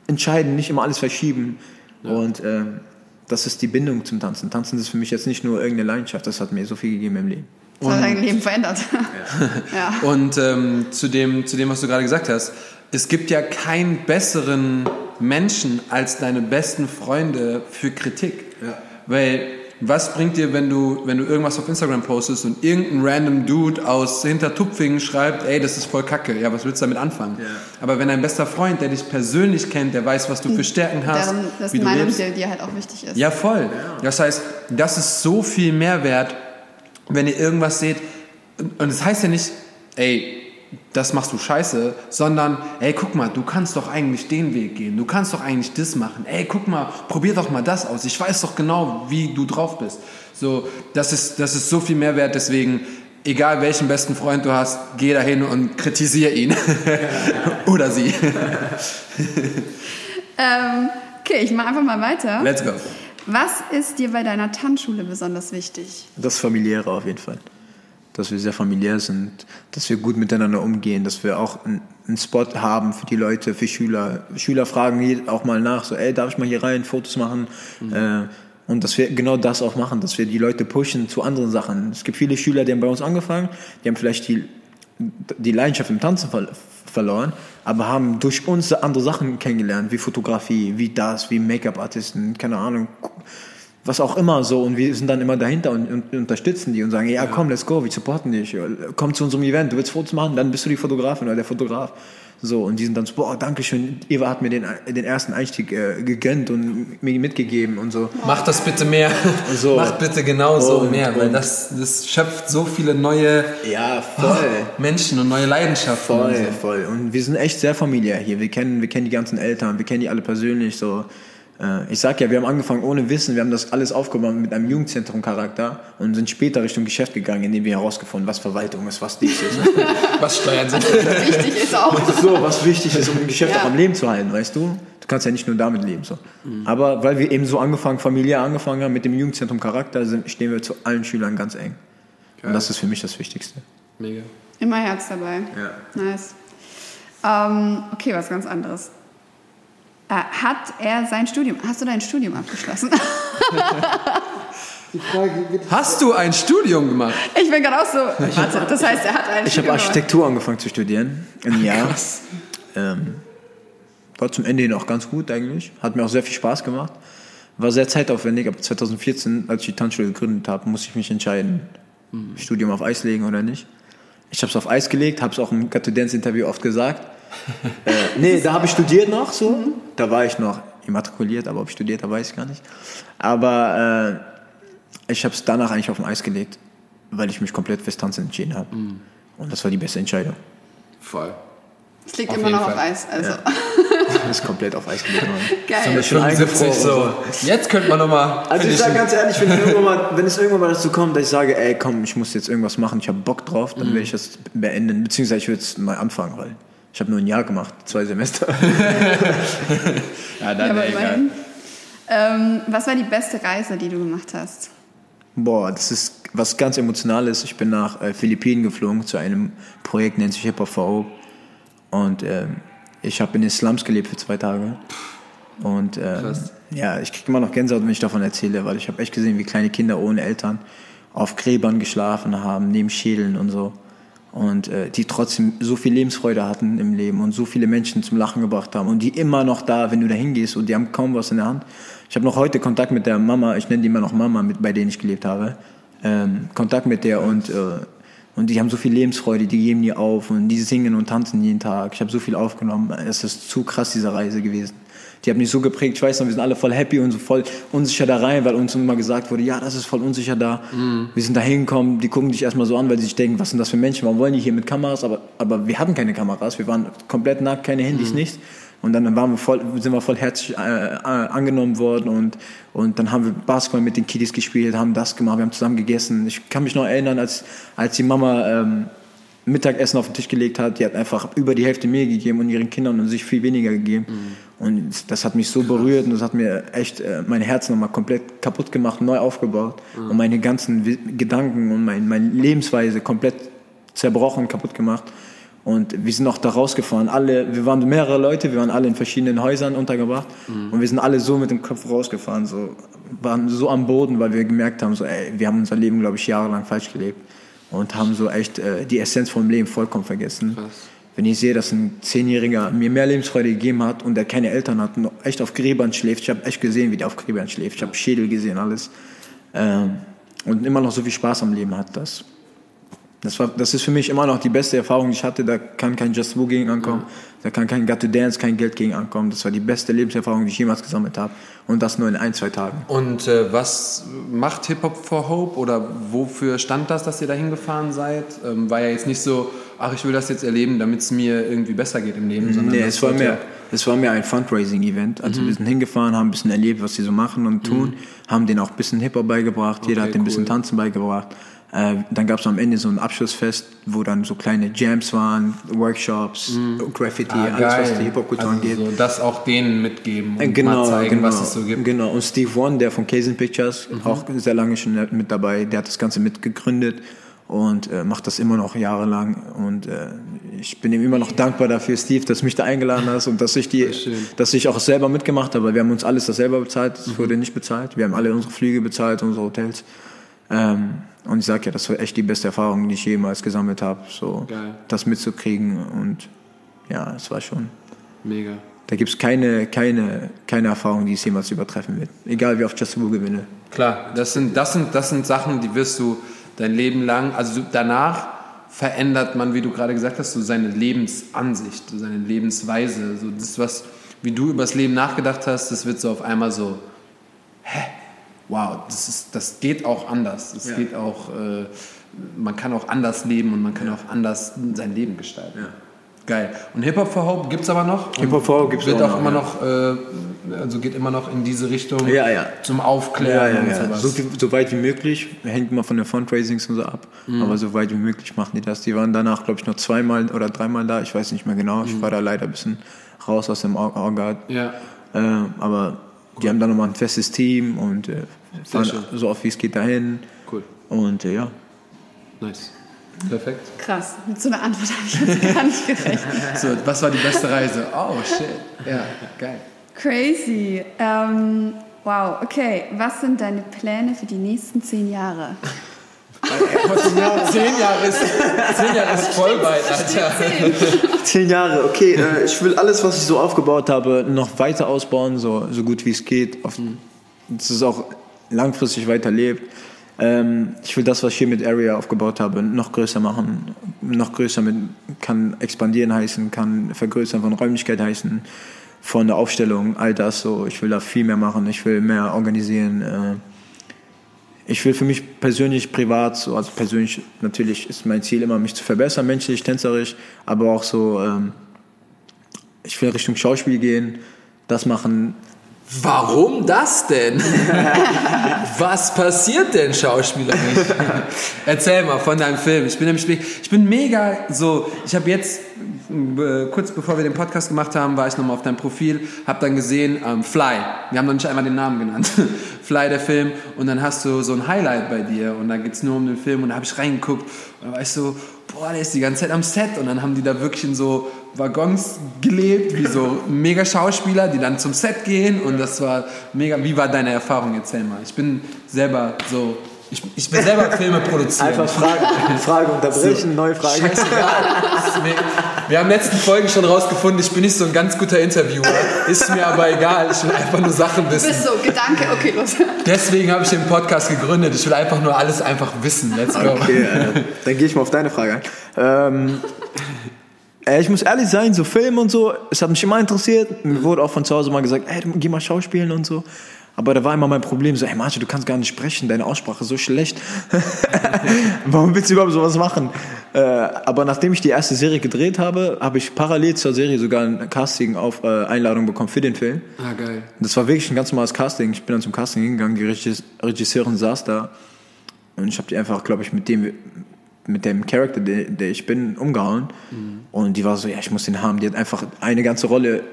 entscheiden, nicht immer alles verschieben. Und äh, das ist die Bindung zum Tanzen. Tanzen ist für mich jetzt nicht nur irgendeine Leidenschaft, das hat mir so viel gegeben im Leben. Das hat dein Leben verändert. ja. Und ähm, zu, dem, zu dem, was du gerade gesagt hast, es gibt ja keinen besseren Menschen als deine besten Freunde für Kritik. Weil was bringt dir, wenn du, wenn du irgendwas auf Instagram postest und irgendein random Dude aus Hintertupfingen schreibt, ey, das ist voll kacke, ja, was willst du damit anfangen? Aber wenn dein bester Freund, der dich persönlich kennt, der weiß, was du für Stärken hast, Darum, das wie Meinung, lebst, die dir halt auch wichtig ist. ja, voll. Das heißt, das ist so viel Mehrwert, wenn ihr irgendwas seht. Und es das heißt ja nicht, ey, das machst du scheiße, sondern, ey, guck mal, du kannst doch eigentlich den Weg gehen. Du kannst doch eigentlich das machen. Ey, guck mal, probier doch mal das aus. Ich weiß doch genau, wie du drauf bist. So, das ist, das ist so viel Mehrwert. Deswegen, egal welchen besten Freund du hast, geh dahin und kritisier ihn. Oder sie. Ähm, okay, ich mache einfach mal weiter. Let's go. Was ist dir bei deiner Tanzschule besonders wichtig? Das Familiäre auf jeden Fall. Dass wir sehr familiär sind, dass wir gut miteinander umgehen, dass wir auch einen, Spot haben für die Leute, für Schüler. Schüler fragen auch mal nach, so, ey, darf ich mal hier rein, Fotos machen? Äh, und dass wir genau das auch machen, dass wir die Leute pushen zu anderen Sachen. Es gibt viele Schüler, die haben bei uns angefangen, die haben vielleicht die, die Leidenschaft im Tanzen ver verloren, aber haben durch uns andere Sachen kennengelernt, wie Fotografie, wie das, wie Make-up-Artisten, keine Ahnung, was auch immer so. Und wir sind dann immer dahinter und, und unterstützen die und sagen, ja, komm, let's go, wir supporten dich. Komm zu unserem Event, du willst Fotos machen, dann bist du die Fotografin oder der Fotograf. So, und die sind dann so, boah, danke schön, Eva hat mir den, den ersten Einstieg äh, gegönnt und mir mitgegeben und so. Macht das bitte mehr. So. Macht bitte genau so Und- mehr, weil das, das schöpft so viele neue Ja, voll. Menschen und neue Leidenschaften. Voll, und so. voll. Und wir sind echt sehr familiär hier. Wir kennen, wir kennen die ganzen Eltern, wir kennen die alle persönlich. So, ich sag ja, wir haben angefangen ohne Wissen, wir haben das alles aufgebaut mit einem Jugendzentrum-Charakter und sind später Richtung Geschäft gegangen, indem wir herausgefunden, was Verwaltung ist, was dies ist. Was Steuern sind. Wichtig ist auch. so, was wichtig ist, um ein Geschäft Ja. auch am Leben zu halten, weißt du? Du kannst ja nicht nur damit leben. So. Aber weil wir eben so angefangen, familiär angefangen haben mit dem Jugendzentrum-Charakter, stehen wir zu allen Schülern ganz eng. Und das ist für mich das Wichtigste. Mega. Immer Herz dabei. Ja. Nice. Ähm, okay, was ganz anderes. Äh, hat er sein Studium, hast du dein Studium abgeschlossen? Hast du ein Studium gemacht? ich bin gerade auch so, warte, das heißt, er hat ein Ich habe Architektur angefangen zu studieren, ein Jahr. Ähm, war zum Ende hin auch ganz gut eigentlich. Hat mir auch sehr viel Spaß gemacht. War sehr zeitaufwendig, aber 2014, als ich die Tanzschule gegründet habe, musste ich mich entscheiden, Studium auf Eis legen oder nicht. Ich habe es auf Eis gelegt, habe es auch im Got Dance Interview oft gesagt. Äh, nee, da habe ich studiert noch so. Da war ich noch immatrikuliert, aber ob ich studiert habe, weiß ich gar nicht. Aber äh, ich habe es danach eigentlich auf dem Eis gelegt, weil ich mich komplett fürs Tanzen entschieden habe. Und das war die beste Entscheidung. Voll. Es liegt Auf immer noch auf Fall. Eis. Also. ist komplett auf Eis gelegt worden. Geil. schon 75 so. Jetzt könnte man nochmal. Also ich sage ganz ehrlich, wenn, irgendwann mal, wenn es irgendwann mal dazu kommt, dass ich sage, ey komm, ich muss jetzt irgendwas machen, ich habe Bock drauf, dann werde ich das beenden, beziehungsweise ich würde es neu anfangen, weil ich habe nur ein Jahr gemacht, zwei Semester. ja, Ja, dann aber ey, egal. Ähm, was war die beste Reise, die du gemacht hast? Boah, das ist was ganz Emotionales. Ich bin nach äh, Philippinen geflogen zu einem Projekt, nennt sich Hip Hop VO. Und ähm, ich habe in den Slums gelebt für zwei Tage. Und Krass. ja, ich kriege immer noch Gänsehaut, wenn ich davon erzähle, weil ich habe echt gesehen, wie kleine Kinder ohne Eltern auf Gräbern geschlafen haben, neben Schädeln und so. Und äh, die trotzdem so viel Lebensfreude hatten im Leben und so viele Menschen zum Lachen gebracht haben. Und die immer noch da, wenn du da hingehst und die haben kaum was in der Hand. Ich habe noch heute Kontakt mit der Mama, ich nenne die immer noch Mama, mit, bei denen ich gelebt habe. Ähm, Kontakt mit der und, äh, und die haben so viel Lebensfreude, die geben nie auf und die singen und tanzen jeden Tag. Ich habe so viel aufgenommen. Es ist zu krass, diese Reise gewesen. Die haben mich so geprägt. Ich weiß noch, wir sind alle voll happy und so voll unsicher da rein, weil uns immer gesagt wurde, ja, das ist voll unsicher da. Mhm. Wir sind da hingekommen, die gucken dich erstmal so an, weil sie sich denken, was sind das für Menschen, warum wollen die hier mit Kameras? Aber, aber wir hatten keine Kameras, wir waren komplett nackt, keine Handys, Mhm. nichts. Und dann waren wir voll, sind wir voll herzlich äh, äh, angenommen worden und, und dann haben wir Basketball mit den Kiddies gespielt, haben das gemacht, wir haben zusammen gegessen. Ich kann mich noch erinnern, als, als die Mama ähm, Mittagessen auf den Tisch gelegt hat, die hat einfach über die Hälfte mir gegeben und ihren Kindern und sich viel weniger gegeben. Und das hat mich so berührt und das hat mir echt äh, mein Herz nochmal komplett kaputt gemacht, neu aufgebaut und meine ganzen Gedanken und mein, meine Lebensweise komplett zerbrochen, kaputt gemacht. Und wir sind auch da rausgefahren. Alle, wir waren mehrere Leute, wir waren alle in verschiedenen Häusern untergebracht. Und wir sind alle so mit dem Kopf rausgefahren, so, waren so am Boden, weil wir gemerkt haben, so, ey, wir haben unser Leben, glaube ich, jahrelang falsch gelebt. Und haben so echt äh, die Essenz vom Leben vollkommen vergessen. Wenn ich sehe, dass ein Zehnjähriger mir mehr Lebensfreude gegeben hat und der keine Eltern hat und noch echt auf Gräbern schläft. Ich habe echt gesehen, wie der auf Gräbern schläft. Ich habe Schädel gesehen, alles. Ähm, und immer noch so viel Spaß am Leben hat. Das, das, war, das ist für mich immer noch die beste Erfahrung, die ich hatte. Da kann kein Just Woo gegen ankommen. Da kann kein Got to Dance, kein Geld gegen ankommen. Das war die beste Lebenserfahrung, die ich jemals gesammelt habe. Und das nur in ein, zwei Tagen. Und äh, was macht Hip Hop for Hope oder wofür stand das, dass ihr da hingefahren seid? Ähm, war ja jetzt nicht so, ach, ich will das jetzt erleben, damit es mir irgendwie besser geht im Leben, sondern Nee, es war, mehr, es war mehr ein Fundraising-Event. Also wir sind hingefahren, haben ein bisschen erlebt, was sie so machen und tun, haben denen auch ein bisschen Hip-Hop beigebracht, jeder Okay, hat denen ein bisschen. Tanzen beigebracht. Äh, dann gab es am Ende so ein Abschlussfest, wo dann so kleine Jams waren, Workshops, Graffiti, Ah, alles, was die Hip-Hop-Kultur also angeht. so das auch denen mitgeben und Äh, Genau, mal zeigen, genau, was es so gibt. Mhm. Genau. Und Steve One, der von Kazin Pictures, auch sehr lange schon mit dabei, der hat das Ganze mitgegründet und äh, macht das immer noch jahrelang. Und äh, ich bin ihm immer noch dankbar dafür, Steve, dass du mich da eingeladen hast und dass ich die, dass ich auch selber mitgemacht habe. Wir haben uns alles das selber bezahlt, es Mhm. wurde nicht bezahlt. Wir haben alle unsere Flüge bezahlt, unsere Hotels. Ähm, und ich sag ja, das war echt die beste Erfahrung, die ich jemals gesammelt habe, so Geil. das mitzukriegen. Und ja, es war schon. Mega. Da gibt es keine, keine, keine Erfahrung, die es jemals übertreffen wird. Egal wie oft Just Woo gewinne. Klar, das sind, das, sind, das sind Sachen, die wirst du dein Leben lang, also danach verändert man, wie du gerade gesagt hast, so seine Lebensansicht, so seine Lebensweise. So das, was, wie du über das Leben nachgedacht hast, das wird so auf einmal so, hä, wow, das, ist, das geht auch anders. Das Ja. geht auch, äh, man kann auch anders leben und man kann auch anders sein Leben gestalten. Geil. Und Hip-Hop for Hope gibt es aber noch? Hip Hop for Hope gibt's Wird auch auch noch, immer ja. noch, äh, also geht immer noch in diese Richtung Ja, ja. zum Aufklären und sowas. So, so weit wie möglich. Hängt immer von den Fundraisings und so ab. Mhm. Aber so weit wie möglich machen die das. Die waren danach, glaube ich, noch zweimal oder dreimal da. Ich weiß nicht mehr genau. Mhm. Ich war da leider ein bisschen raus aus dem Auge. Ja. Äh, aber die haben dann nochmal ein festes Team und äh, fahren so oft wie es geht dahin. Cool. Und äh, ja. Nice. Perfekt. Krass, mit so einer Antwort habe ich jetzt gar nicht gerechnet. So, was war die beste Reise? Oh, shit. Ja, geil. Crazy. Ähm, wow, okay. Was sind deine Pläne für die nächsten zehn Jahre? Zehn Jahre ist, zehn Jahre ist voll weit, Alter. Zehn Jahre, okay. Äh, ich will alles, was ich so aufgebaut habe, noch weiter ausbauen, so, so gut wie es geht. Auf, dass es auch langfristig weiterlebt. Ähm, ich will das, was ich hier mit Area aufgebaut habe, noch größer machen. Noch größer mit, kann expandieren heißen, kann vergrößern von Räumlichkeit heißen, von der Aufstellung, all das so. Ich will da viel mehr machen, ich will mehr organisieren. Äh, ich will für mich persönlich, privat, so, also persönlich natürlich ist mein Ziel immer, mich zu verbessern, menschlich, tänzerisch, aber auch so, ähm, ich will Richtung Schauspiel gehen, das machen. Warum das denn? Was passiert denn schauspielerisch? Erzähl mal von deinem Film. Ich bin nämlich, ich bin mega so, ich habe jetzt, kurz bevor wir den Podcast gemacht haben, war ich nochmal auf deinem Profil, habe dann gesehen, ähm, Fly. Wir haben noch nicht einmal den Namen genannt. Fly, der Film. Und dann hast du so ein Highlight bei dir und da geht's nur um den Film und da habe ich reingeguckt und da war ich so, boah, der ist die ganze Zeit am Set und dann haben die da wirklich in so Waggons gelebt, wie so mega Schauspieler, die dann zum Set gehen und das war mega. Wie war deine Erfahrung? Erzähl mal. Ich bin selber so, ich, ich will selber Filme produzieren. Fragen, Frage unterbrechen, neue Frage. Scheißegal. Ist mir- Wir haben letzten Folgen schon rausgefunden, ich bin nicht so ein ganz guter Interviewer. Ist mir aber egal, ich will einfach nur Sachen Du wissen. bist so, Gedanke, okay, los. Deswegen habe ich den Podcast gegründet. Ich will einfach nur alles einfach wissen. Let's go. Okay, äh, dann gehe ich mal auf deine Frage ein. Ähm, Äh, ich muss ehrlich sein, so Film und so, es hat mich immer interessiert. Mir wurde auch von zu Hause mal gesagt, ey, du, geh mal schauspielen und so. Aber da war immer mein Problem, so, ey Marce, du kannst gar nicht sprechen, deine Aussprache ist so schlecht. Warum willst du überhaupt sowas machen? Äh, aber nachdem ich die erste Serie gedreht habe, habe ich parallel zur Serie sogar ein Casting auf äh, Einladung bekommen für den Film. Ah, geil. Das war wirklich ein ganz normales Casting. Ich bin dann zum Casting hingegangen, die Regis Regisseurin saß da und ich habe die einfach, glaube ich, mit dem mit dem Charakter, der, der ich bin, umgehauen. Mhm. Und die war so, ja, ich muss den haben. Die hat einfach eine ganze Rolle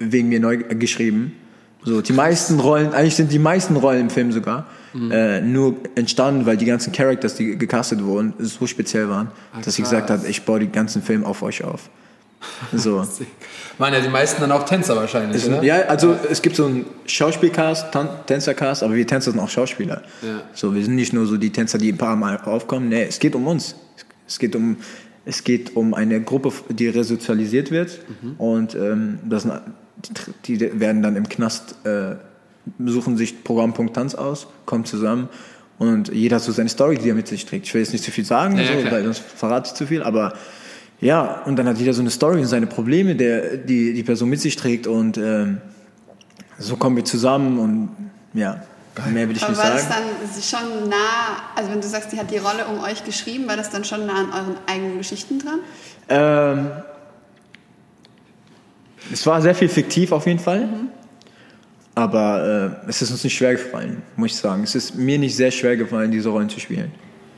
wegen mir neu geschrieben. So, die meisten Rollen, eigentlich sind die meisten Rollen im Film sogar mhm. äh, nur entstanden, weil die ganzen Characters, die gecastet wurden, so speziell waren, Ach, dass sie gesagt hat, ich baue den ganzen Film auf euch auf. So. Waren ja die meisten dann auch Tänzer wahrscheinlich, es, Ja, also es gibt so einen Schauspielcast, Tänzercast, aber wir Tänzer sind auch Schauspieler. Ja. So, wir sind nicht nur so die Tänzer, die ein paar Mal aufkommen. Nee, es geht um uns. Es geht um, es geht um eine Gruppe, die resozialisiert wird mhm. und ähm, das sind die werden dann im Knast, äh, suchen sich Programmpunkt Tanz aus, kommen zusammen und jeder hat so seine Story, die er mit sich trägt. Ich will jetzt nicht zu viel sagen, ja, so, weil sonst verrate ich zu viel, aber ja, und dann hat jeder so eine Story und seine Probleme, der, die die Person mit sich trägt und ähm, so kommen wir zusammen und ja, mehr will ich Aber nicht war sagen. War das dann schon nah, also wenn du sagst, die hat die Rolle um euch geschrieben, war das dann schon nah an euren eigenen Geschichten dran? Ähm, es war sehr viel fiktiv auf jeden Fall. Mhm. Aber äh, es ist uns nicht schwer gefallen, muss ich sagen. Es ist mir nicht sehr schwer gefallen, diese Rollen zu spielen.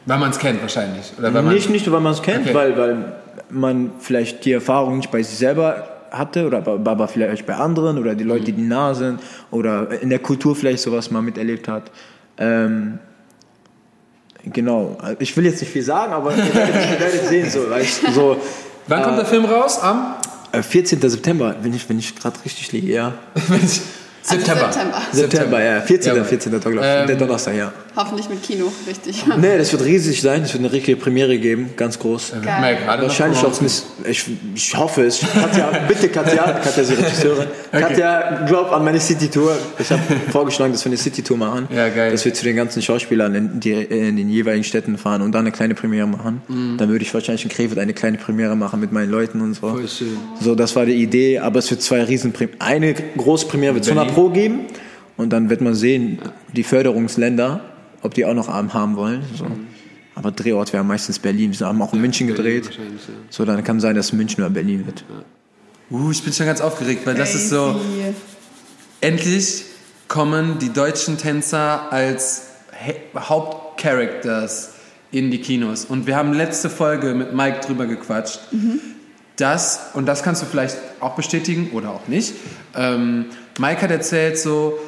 Weil man es kennt wahrscheinlich. Oder weil nicht, nicht nur, weil man es kennt, okay. weil, weil man vielleicht die Erfahrung nicht bei sich selber hatte oder aber vielleicht bei anderen oder die Leute, mhm. die nah sind oder in der Kultur vielleicht sowas mal miterlebt hat. Ähm, genau. Ich will jetzt nicht viel sagen, aber ihr werdet, ihr werdet sehen. So, so, Wann äh, kommt der Film raus? Am 14. Äh, September, wenn ich, wenn ich gerade richtig liege, ja. September. Also September. September, ja. 14. Ja, 14. Tag, ähm, der Donnerstag, ja. Hoffentlich mit Kino, richtig. Nee, das wird riesig sein. Es wird eine richtige Premiere geben, ganz groß. Geil. Wahrscheinlich auch nicht. Ich, ich hoffe es. Katja, bitte Katja, Katja ist die Regisseurin. Okay. Katja, glaub an meine City-Tour. Ich habe vorgeschlagen, dass wir eine City-Tour machen. Ja, geil. Dass wir zu den ganzen Schauspielern in, die, in den jeweiligen Städten fahren und dann eine kleine Premiere machen. Mhm. Dann würde ich wahrscheinlich in Krefeld eine kleine Premiere machen mit meinen Leuten und so. Voll schön. So, das war die Idee. Aber es wird zwei riesen Eine große Premiere wird es 100 Pro geben. Und dann wird man sehen, die Förderungsländer, ob die auch noch Arm haben wollen. So. Aber Drehort wäre meistens Berlin. Wir haben auch in München gedreht. So, dann kann sein, dass München oder Berlin wird. Uh, ich bin schon ganz aufgeregt, weil das ist so. Endlich kommen die deutschen Tänzer als Hauptcharacters in die Kinos. Und wir haben letzte Folge mit Mike drüber gequatscht. Mhm. Das, und das kannst du vielleicht auch bestätigen oder auch nicht. Ähm, Mike hat erzählt so,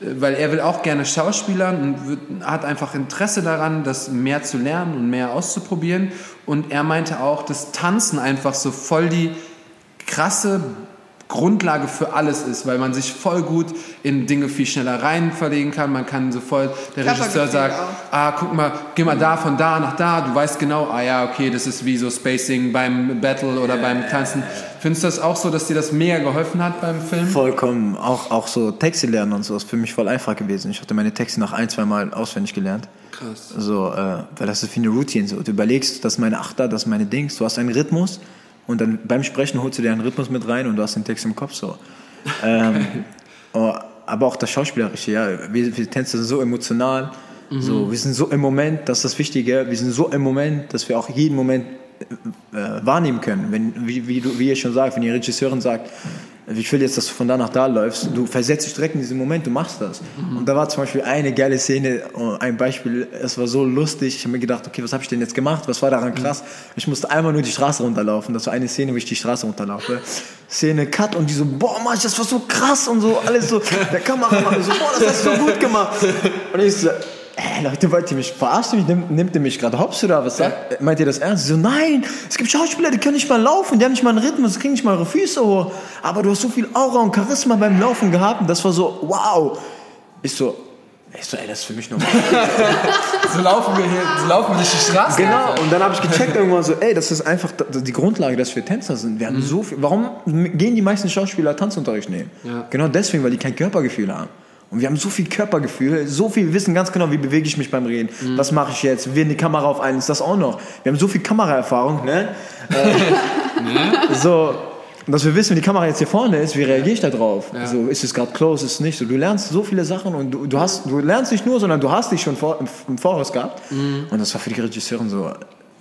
weil er will auch gerne Schauspielern und hat einfach Interesse daran, das mehr zu lernen und mehr auszuprobieren. Und er meinte auch, dass Tanzen einfach so voll die krasse Grundlage für alles ist, weil man sich voll gut in Dinge viel schneller rein verlegen kann. Man kann so voll, der Regisseur sagt, ah, guck mal, geh mal da von da nach da. Du weißt genau, ah ja, okay, das ist wie so Spacing beim Battle oder beim Tanzen. Findest du das auch so, dass dir das mega geholfen hat beim Film? Vollkommen. Auch, auch so Texte lernen und so ist für mich voll einfach gewesen. Ich hatte meine Texte nach ein, zwei Mal auswendig gelernt. Krass. So, äh, weil das ist wie eine Routine. So. Du überlegst, das ist meine Achter, das ist meine Dings. Du hast einen Rhythmus und dann beim Sprechen holst du dir einen Rhythmus mit rein und du hast den Text im Kopf so. Ähm, oh, aber auch das Schauspielerische, ja. Wir, wir Tänzer sind so emotional. Mhm. So, wir sind so im Moment, das ist das Wichtige. Wir sind so im Moment, dass wir auch jeden Moment äh, wahrnehmen können. Wenn, wie, wie, du, wie ihr schon sagt, wenn die Regisseurin sagt, ich will jetzt, dass du von da nach da läufst, du versetzt dich direkt in diesen Moment, du machst das. Mhm. Und da war zum Beispiel eine geile Szene, äh, ein Beispiel, es war so lustig, ich habe mir gedacht, okay, was habe ich denn jetzt gemacht, was war daran krass? Mhm. Ich musste einmal nur die Straße runterlaufen, das war eine Szene, wo ich die Straße runterlaufe. Szene, Cut und die so, boah, Mann, das war so krass und so, alles so, der Kameramann so, boah, das hast du so gut gemacht. Und ich so, ey Leute, wollt ihr mich verarschen? Nimmt, nimmt ihr mich gerade hops oder was sagt? Ja. Meint ihr das ernst? So, nein, es gibt Schauspieler, die können nicht mal laufen, die haben nicht mal einen Rhythmus, die kriegen nicht mal ihre Füße hoch. Aber du hast so viel Aura und Charisma beim Laufen gehabt und das war so, wow. Ich so, ich so, ey, das ist für mich normal. so laufen wir hier, so laufen wir durch die Straße. Genau, und dann habe ich gecheckt irgendwann so, ey, das ist einfach die Grundlage, dass wir Tänzer sind. Wir haben mhm. so viel, warum gehen die meisten Schauspieler Tanzunterricht nehmen? Ja. Genau deswegen, weil die kein Körpergefühl haben. Und wir haben so viel Körpergefühl, so viel, wir wissen ganz genau, wie bewege ich mich beim Reden. Mhm. Was mache ich jetzt? Wir die Kamera auf einen, ist das auch noch. Wir haben so viel Kameraerfahrung, ne? Äh, So, dass wir wissen, wenn die Kamera jetzt hier vorne ist, wie reagiere ich da drauf? So, ist es gerade close, ist es nicht? So, du lernst so viele Sachen und du, du, hast, du lernst nicht nur, sondern du hast dich schon vor, im, im Voraus gehabt. Und das war für die Regisseurin so,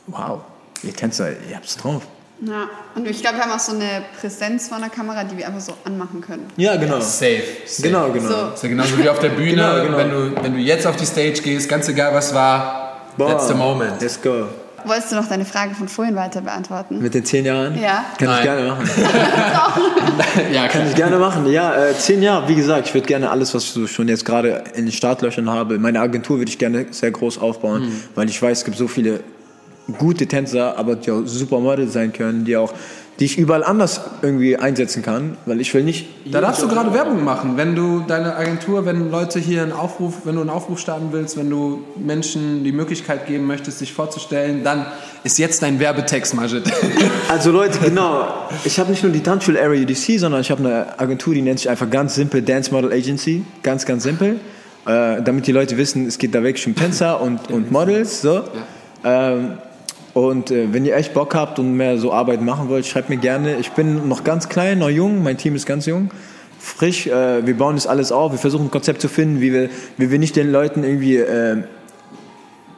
wow, ihr Tänzer, ihr habt's drauf. Ja, und ich glaube, wir haben auch so eine Präsenz vor der Kamera, die wir einfach so anmachen können. Ja, genau. Safe. safe. Genau, genau. So. Ist ja genauso wie auf der Bühne, Genau, genau. Wenn, du, wenn du jetzt auf die Stage gehst, ganz egal was war, that's the moment. Let's go. Wolltest du noch deine Frage von vorhin weiter beantworten? Mit den zehn Jahren? Ja. Kann Nein. ich gerne machen. ja, Kann ich gerne machen. Ja, äh, zehn Jahre, wie gesagt, ich würde gerne alles, was ich so schon jetzt gerade in den Startlöchern habe, meine Agentur würde ich gerne sehr groß aufbauen, Mhm. weil ich weiß, es gibt so viele gute Tänzer, aber die auch Supermodel sein können, die auch, die ich überall anders irgendwie einsetzen kann, weil ich will nicht. Da darfst du gerade Werbung machen, wenn du deine Agentur, wenn Leute hier einen Aufruf, wenn du einen Aufruf starten willst, wenn du Menschen die Möglichkeit geben möchtest, sich vorzustellen, dann ist jetzt dein Werbetext, Majid. Also Leute, genau. Ich habe nicht nur die Tanzschule Area UDC, sondern ich habe eine Agentur, die nennt sich einfach ganz simpel Dance Model Agency. Ganz, ganz simpel. Äh, damit die Leute wissen, es geht da wirklich um Tänzer und, und Models. So. Ähm, und äh, wenn ihr echt Bock habt und mehr so Arbeit machen wollt, schreibt mir gerne. Ich bin noch ganz klein, noch jung. Mein Team ist ganz jung. Frisch. Äh, wir bauen das alles auf. Wir versuchen ein Konzept zu finden, wie wir, wie wir nicht den Leuten irgendwie... Äh,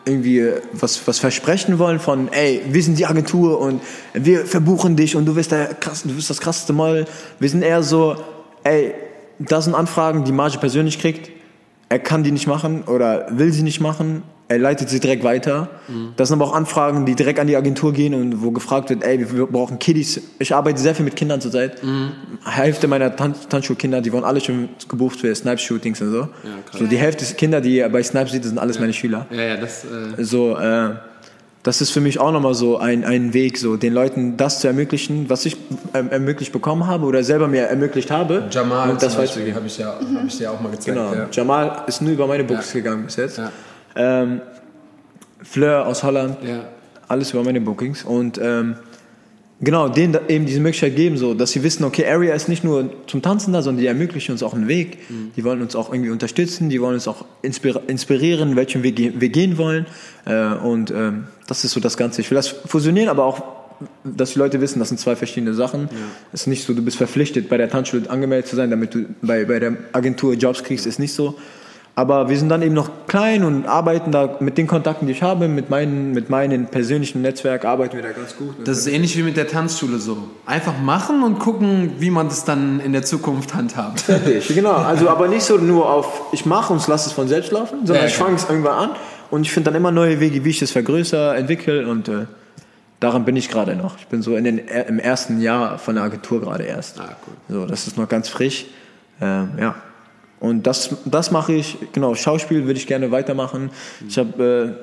irgendwie was, was versprechen wollen von, ey, wir sind die Agentur und wir verbuchen dich und du bist, der krass, du bist das krasseste Model. Wir sind eher so, ey, das sind Anfragen, die Marge persönlich kriegt. Er kann die nicht machen oder will sie nicht machen. Er leitet sie direkt weiter. Das sind aber auch Anfragen, die direkt an die Agentur gehen und wo gefragt wird, ey, wir brauchen Kiddies. Ich arbeite sehr viel mit Kindern zurzeit. Hälfte meiner Tan Tanzschulkinder, die wurden alle schon gebucht für Snipes-Shootings und so. so. Die Hälfte der Kinder, die ihr bei Snipes das sind alles meine Schüler. ja, ja, das. Äh, So, äh, das ist für mich auch nochmal so ein, ein Weg, so den Leuten das zu ermöglichen, was ich ähm, ermöglicht bekommen habe oder selber mir ermöglicht habe. Jamal und das zum. Beispiel, habe ich, ja, hab ich dir auch mal gezeigt. Genau. Ja. Jamal ist nur über meine Books Ja. gegangen bis jetzt. Ja. Ähm, Fleur aus Holland, Ja. alles über meine Bookings. Und ähm, genau, denen eben diese Möglichkeit geben, so, dass sie wissen, okay, Area ist nicht nur zum Tanzen da, sondern die ermöglichen uns auch einen Weg. Die wollen uns auch irgendwie unterstützen, die wollen uns auch inspir inspirieren, welchen Weg ge- wir gehen wollen. Äh, und ähm, das ist so das Ganze. Ich will das fusionieren, aber auch dass die Leute wissen, das sind zwei verschiedene Sachen. Es ist nicht so, du bist verpflichtet, bei der Tanzschule angemeldet zu sein, damit du bei, bei der Agentur Jobs kriegst, ist nicht so. Aber wir sind dann eben noch klein und arbeiten da mit den Kontakten, die ich habe, mit meinen, mit meinen persönlichen Netzwerk, arbeiten wir da ganz gut. Das ist ähnlich wie mit der Tanzschule so. Einfach machen und gucken, wie man das dann in der Zukunft handhabt. Fertig, genau. Also aber nicht so nur auf, ich mache und lass es von selbst laufen, sondern Ja, ich ja. fange es irgendwann an und ich finde dann immer neue Wege, wie ich das vergrößere, entwickle und äh, daran bin ich gerade noch. Ich bin so in den, im ersten Jahr von der Agentur gerade erst. Ah, cool. So, das ist noch ganz frisch. Ähm, ja. Und das, das mache ich, genau, Schauspiel würde ich gerne weitermachen. Ich habe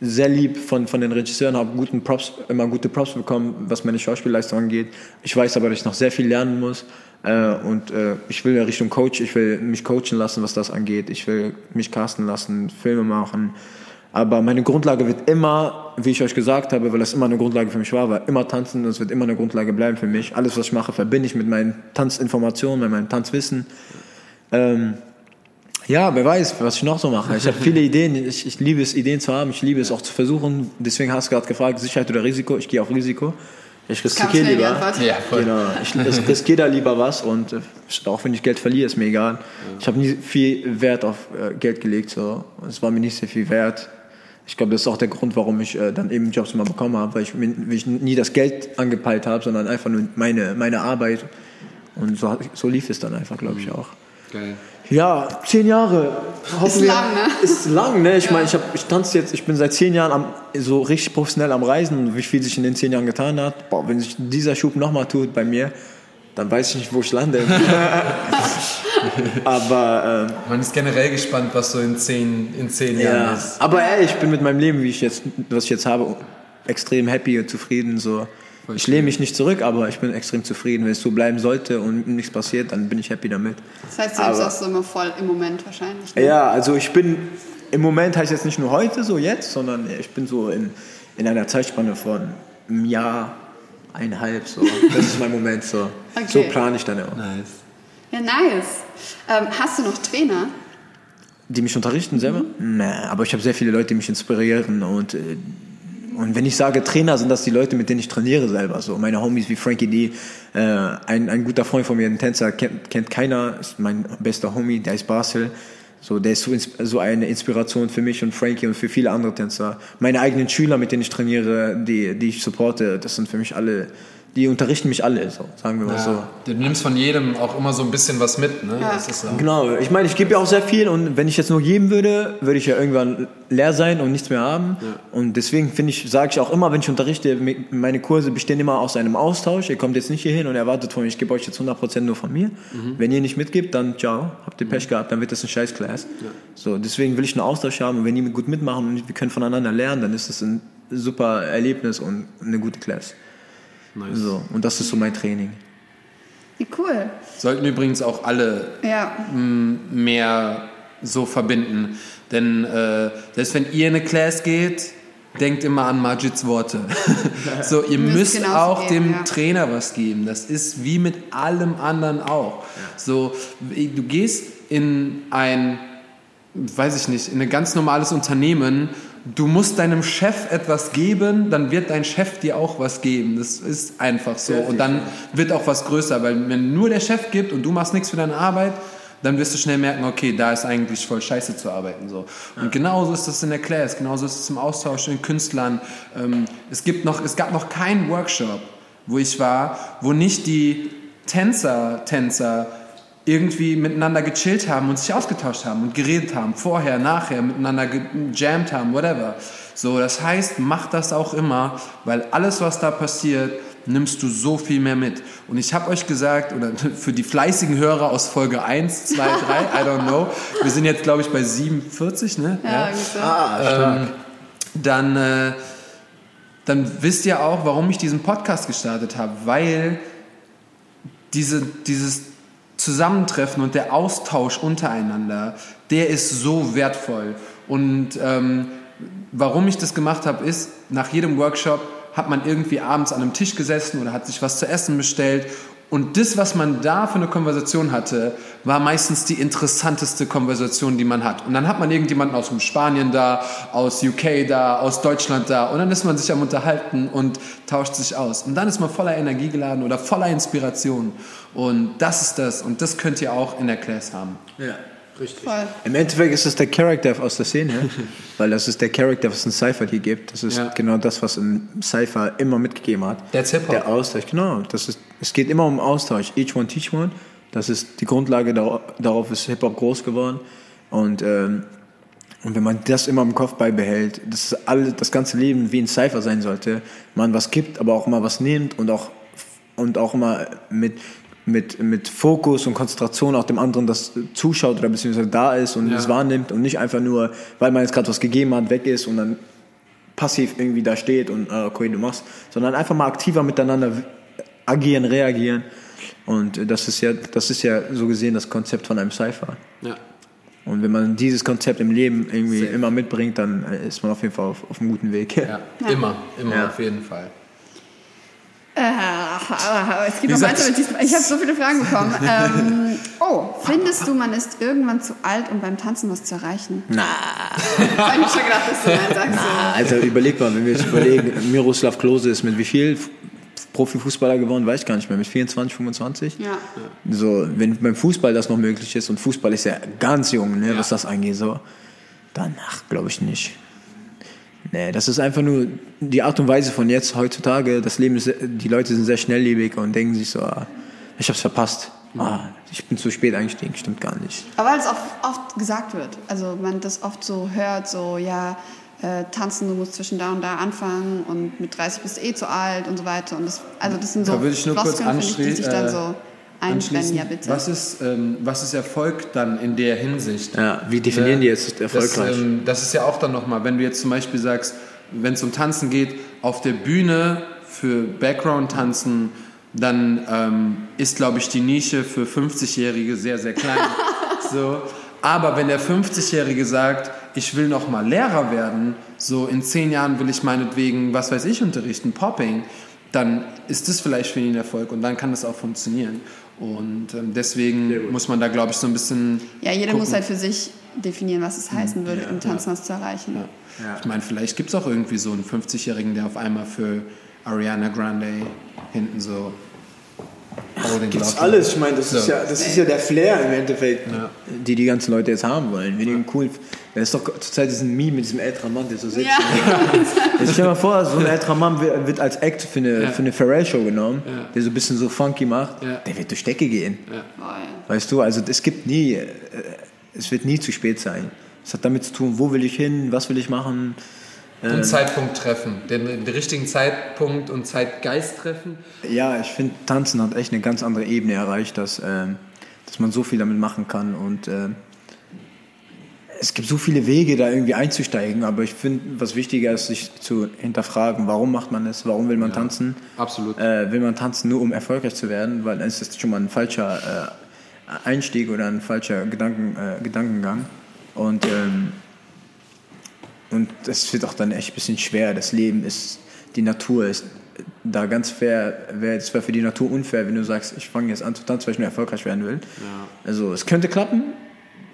äh, sehr lieb von, von den Regisseuren, habe guten Props, immer gute Props bekommen, was meine Schauspielleistung angeht. Ich weiß aber, dass ich noch sehr viel lernen muss. Äh, und äh, ich will Richtung Coach, ich will mich coachen lassen, was das angeht. Ich will mich casten lassen, Filme machen. Aber meine Grundlage wird immer, wie ich euch gesagt habe, weil das immer eine Grundlage für mich war, war immer tanzen es wird immer eine Grundlage bleiben für mich. Alles, was ich mache, verbinde ich mit meinen Tanzinformationen, mit meinem Tanzwissen. Ähm, ja, wer weiß, was ich noch so mache. Ich habe viele Ideen. Ich, ich liebe es, Ideen zu haben. Ich liebe es auch zu versuchen. Deswegen hast du gerade gefragt, Sicherheit oder Risiko. Ich gehe auf Risiko. Ich riskiere lieber. Ja, voll. Genau. Ich ris- riskiere da lieber was und äh, auch wenn ich Geld verliere, ist mir egal. Ich habe nie viel Wert auf äh, Geld gelegt. So. Es war mir nicht sehr viel wert. Ich glaube, das ist auch der Grund, warum ich äh, dann eben Jobs immer bekommen habe, weil ich, weil ich nie das Geld angepeilt habe, sondern einfach nur meine, meine Arbeit. Und so, so lief es dann einfach, glaube ich, auch. Geil. Ja, zehn Jahre. Ist wir- lang, ne? Ist lang, ne? Ich meine, ich, hab- ich tanze jetzt, ich bin seit zehn Jahren am, so richtig professionell am Reisen und wie viel sich in den zehn Jahren getan hat. Boah, wenn sich dieser Schub nochmal tut bei mir, dann weiß ich nicht, wo ich lande. Aber ähm, Man ist generell gespannt, was so in zehn, in zehn Jahren ja, ist. aber ey, ich bin mit meinem Leben, wie ich jetzt, was ich jetzt habe, extrem happy und zufrieden. So, ich lehne mich nicht zurück, aber ich bin extrem zufrieden. Wenn es so bleiben sollte und nichts passiert, dann bin ich happy damit. Das heißt, du bist Aber- auch so immer voll im Moment wahrscheinlich. Ne? Ja, also ich bin im Moment heißt jetzt nicht nur heute so jetzt, sondern ich bin so in, in einer Zeitspanne von einem Jahr, eineinhalb so. Das ist mein Moment so. Okay. So plane ich dann auch. Nice. Ja, nice. Ähm, hast du noch Trainer? Die mich unterrichten selber? Nee, aber ich habe sehr viele Leute, die mich inspirieren und, äh, Und wenn ich sage Trainer, sind das die Leute, mit denen ich trainiere selber. So meine Homies wie Frankie D, äh, ein, ein guter Freund von mir, ein Tänzer, kennt, kennt keiner, ist mein bester Homie, der ist Basel. So, der ist so, so eine Inspiration für mich und Frankie und für viele andere Tänzer. Meine eigenen Schüler, mit denen ich trainiere, die, die ich supporte, das sind für mich alle, die unterrichten mich alle, so, sagen wir mal so. Ja, du nimmst von jedem auch immer so ein bisschen was mit. Ne? Ja. Das ist, ja. Genau, ich meine, ich gebe ja auch sehr viel und wenn ich jetzt nur geben würde, würde ich ja irgendwann leer sein und nichts mehr haben. Und deswegen finde ich, sage ich auch immer, wenn ich unterrichte, meine Kurse bestehen immer aus einem Austausch. Ihr kommt jetzt nicht hier hin und erwartet von mir, ich gebe euch jetzt 100% nur von mir. Wenn ihr nicht mitgibt, dann ciao, habt ihr Pech gehabt, dann wird das ein scheiß Class. So, deswegen will ich einen Austausch haben und wenn die gut mitmachen und wir können voneinander lernen, dann ist das ein super Erlebnis und eine gute Class. Nice. So, und das ist so mein Training. Wie cool. Sollten übrigens auch alle Ja. mehr so verbinden. Denn äh, selbst wenn ihr in eine Class geht, denkt immer an Majids Worte. so, ihr Müsst müsst auch geben, dem ja. Trainer was geben. Das ist wie mit allem anderen auch. So, du gehst in ein, weiß ich nicht, in ein ganz normales Unternehmen. Du musst deinem Chef etwas geben, dann wird dein Chef dir auch was geben. Das ist einfach so. Und dann wird auch was größer, weil wenn nur der Chef gibt und du machst nichts für deine Arbeit, dann wirst du schnell merken, okay, da ist eigentlich voll scheiße zu arbeiten. So. Und genauso ist das in der Class, genauso ist es im Austausch mit den Künstlern. Ähm, es, gibt noch, es gab noch keinen Workshop, wo ich war, wo nicht die Tänzer, Tänzer irgendwie miteinander gechillt haben und sich ausgetauscht haben und geredet haben, vorher, nachher, miteinander gejammt haben, whatever. So, das heißt, mach das auch immer, weil alles, was da passiert, nimmst du so viel mehr mit. Und ich habe euch gesagt, oder für die fleißigen Hörer aus Folge 1, 2, 3, I don't know, wir sind jetzt, glaube ich, bei 47, ne? Ja, irgendwie so. ähm, dann, äh, dann wisst ihr auch, warum ich diesen Podcast gestartet habe, weil diese, dieses Zusammentreffen und der Austausch untereinander, der ist so wertvoll. Und ähm, warum ich das gemacht habe, ist, nach jedem Workshop hat man irgendwie abends an einem Tisch gesessen oder hat sich was zu essen bestellt. Und das, was man da für eine Konversation hatte, war meistens die interessanteste Konversation, die man hat. Und dann hat man irgendjemanden aus Spanien da, aus UK da, aus Deutschland da. Und dann ist man sich am Unterhalten und tauscht sich aus. Und dann ist man voller Energie geladen oder voller Inspiration. Und das ist das. Und das könnt ihr auch in der Class haben. Ja. Voll. Im Endeffekt ist es der Charakter aus der Szene, weil das ist der Charakter, was ein Cypher hier gibt. Das ist Ja. genau das, was ein Cypher immer mitgegeben hat. That's Hip-Hop. Der Austausch, genau. Das ist, es geht immer um Austausch. Each one, teach one. Das ist die Grundlage, darauf, darauf ist Hip-Hop groß geworden. Und, ähm, und wenn man das immer im Kopf beibehält, dass alle, das ganze Leben wie ein Cypher sein sollte, man was gibt, aber auch mal was nimmt und auch, und auch mal mit, mit, mit Fokus und Konzentration auch dem anderen das zuschaut oder beziehungsweise da ist und Ja. es wahrnimmt und nicht einfach nur, weil man jetzt gerade was gegeben hat, weg ist und dann passiv irgendwie da steht und äh, okay, du machst, sondern einfach mal aktiver miteinander agieren, reagieren. Und äh, das ist ja, das ist ja so gesehen das Konzept von einem Cypher. Ja. Und wenn man dieses Konzept im Leben irgendwie Safe. immer mitbringt, dann äh, ist man auf jeden Fall auf, auf einem guten Weg. Ja, immer, immer Ja. auf jeden Fall. Äh, es Wie noch gesagt- weiter mit diesem. Ich habe so viele Fragen bekommen. ähm, oh, findest du, man ist irgendwann zu alt, um beim Tanzen was zu erreichen? Na, ich mir schon gedacht, dass du nein sagst. so. also überleg mal, wenn wir jetzt überlegen, Miroslav Klose ist mit wie viel Profifußballer geworden, weiß ich gar nicht mehr, mit 24, 25? Ja. So, wenn beim Fußball das noch möglich ist und Fußball ist ja ganz jung, ne, was das angeht, so, danach glaube ich nicht. Nee, das ist einfach nur die Art und Weise von jetzt heutzutage. Das Leben ist, die Leute sind sehr schnelllebig und denken sich so, ah, ich hab's verpasst. Ah, ich bin zu spät eingestiegen, stimmt gar nicht. Aber weil es auch oft gesagt wird. Also man das oft so hört, so ja, äh, tanzen, du musst zwischen da und da anfangen und mit 30 bist du eh zu alt und so weiter. Und das, also das sind so Da würde ich nur kurz Floskeln, finde ich, die sich dann anschli- so Anschließend, ja bitte. Was ist, ähm, was ist Erfolg dann in der Hinsicht? Ja, wie definieren die jetzt Das, erfolgreich? ähm, das ist ja auch dann nochmal, wenn du jetzt zum Beispiel sagst, wenn es um Tanzen geht, auf der Bühne für Background-Tanzen, dann ähm, ist, glaube ich, die Nische für 50-Jährige sehr, sehr klein. so. Aber wenn der 50-Jährige sagt, ich will noch mal Lehrer werden, so in zehn Jahren will ich meinetwegen, was weiß ich, unterrichten, Popping, dann ist das vielleicht für ihn ein Erfolg und dann kann das auch funktionieren. Und ähm, deswegen muss man da, glaube ich, so ein bisschen ja, jeder gucken. muss halt für sich definieren, was es heißen würde, im Tanzen was zu erreichen. Ich meine, vielleicht gibt es auch irgendwie so einen 50-Jährigen, der auf einmal für Ariana Grande hinten so Gibt's alles. Ich meine, das, So. ist ja, das ist ja der Flair im Endeffekt, die die ganzen Leute jetzt haben wollen. Wenn die einen coolen. Das ist doch zurzeit diesen Meme mit diesem älteren Mann, der so sitzt. Ja. Jetzt stell dir mal vor, so ein älterer Mann wird, wird als Act für eine, Ja. für eine Pharrell-Show genommen, Ja. der so ein bisschen so funky macht. Ja. Der wird durch Decke gehen. Weißt du, also es gibt nie, äh, es wird nie zu spät sein. Es hat damit zu tun, wo will ich hin, was will ich machen. Und Zeitpunkt treffen. Den, den richtigen Zeitpunkt und Zeitgeist treffen. Ja, ich finde, Tanzen hat echt eine ganz andere Ebene erreicht, dass, ähm, dass man so viel damit machen kann. Und ähm, es gibt so viele Wege, da irgendwie einzusteigen. Aber ich finde, was wichtiger ist, sich zu hinterfragen, warum macht man es, warum will man tanzen. Absolut. Äh, will man tanzen nur, um erfolgreich zu werden, weil dann ist das schon mal ein falscher äh, Einstieg oder ein falscher Gedanken, äh, Gedankengang. Und, ähm, und wird auch dann echt ein bisschen schwer. Das Leben ist, die Natur ist da ganz fair. Wär, es wäre für die Natur unfair, wenn du sagst, ich fange jetzt an zu tanzen, weil ich nur erfolgreich werden will. Also es könnte klappen,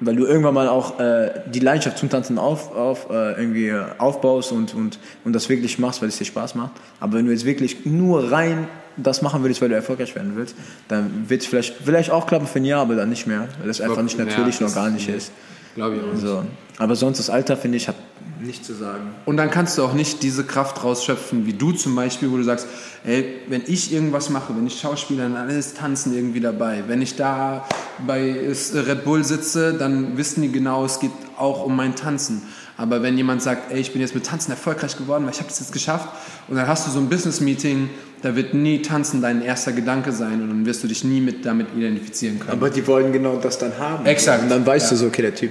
weil du irgendwann mal auch äh, die Leidenschaft zum Tanzen auf, auf, äh, irgendwie äh, aufbaust und, und, und das wirklich machst, weil es dir Spaß macht. Aber wenn du jetzt wirklich nur rein das machen würdest, weil du erfolgreich werden willst, dann wird es vielleicht, vielleicht auch klappen für ein Jahr, aber dann nicht mehr, weil das einfach nicht Ja, natürlich noch gar nicht ist. Glaube ich auch. nicht. So. Aber sonst das Alter, finde ich, hat nichts zu sagen. Und dann kannst du auch nicht diese Kraft rausschöpfen, wie du zum Beispiel, wo du sagst, ey, wenn ich irgendwas mache, wenn ich Schauspieler, dann ist Tanzen irgendwie dabei. Wenn ich da bei Red Bull sitze, dann wissen die genau, es geht auch um mein Tanzen. Aber wenn jemand sagt, ey, ich bin jetzt mit Tanzen erfolgreich geworden, weil ich habe das jetzt geschafft, und dann hast du so ein Business-Meeting, da wird nie Tanzen dein erster Gedanke sein und dann wirst du dich nie mit damit identifizieren können. Aber die wollen genau das dann haben. Exakt. Und dann weißt du so, okay, der Typ,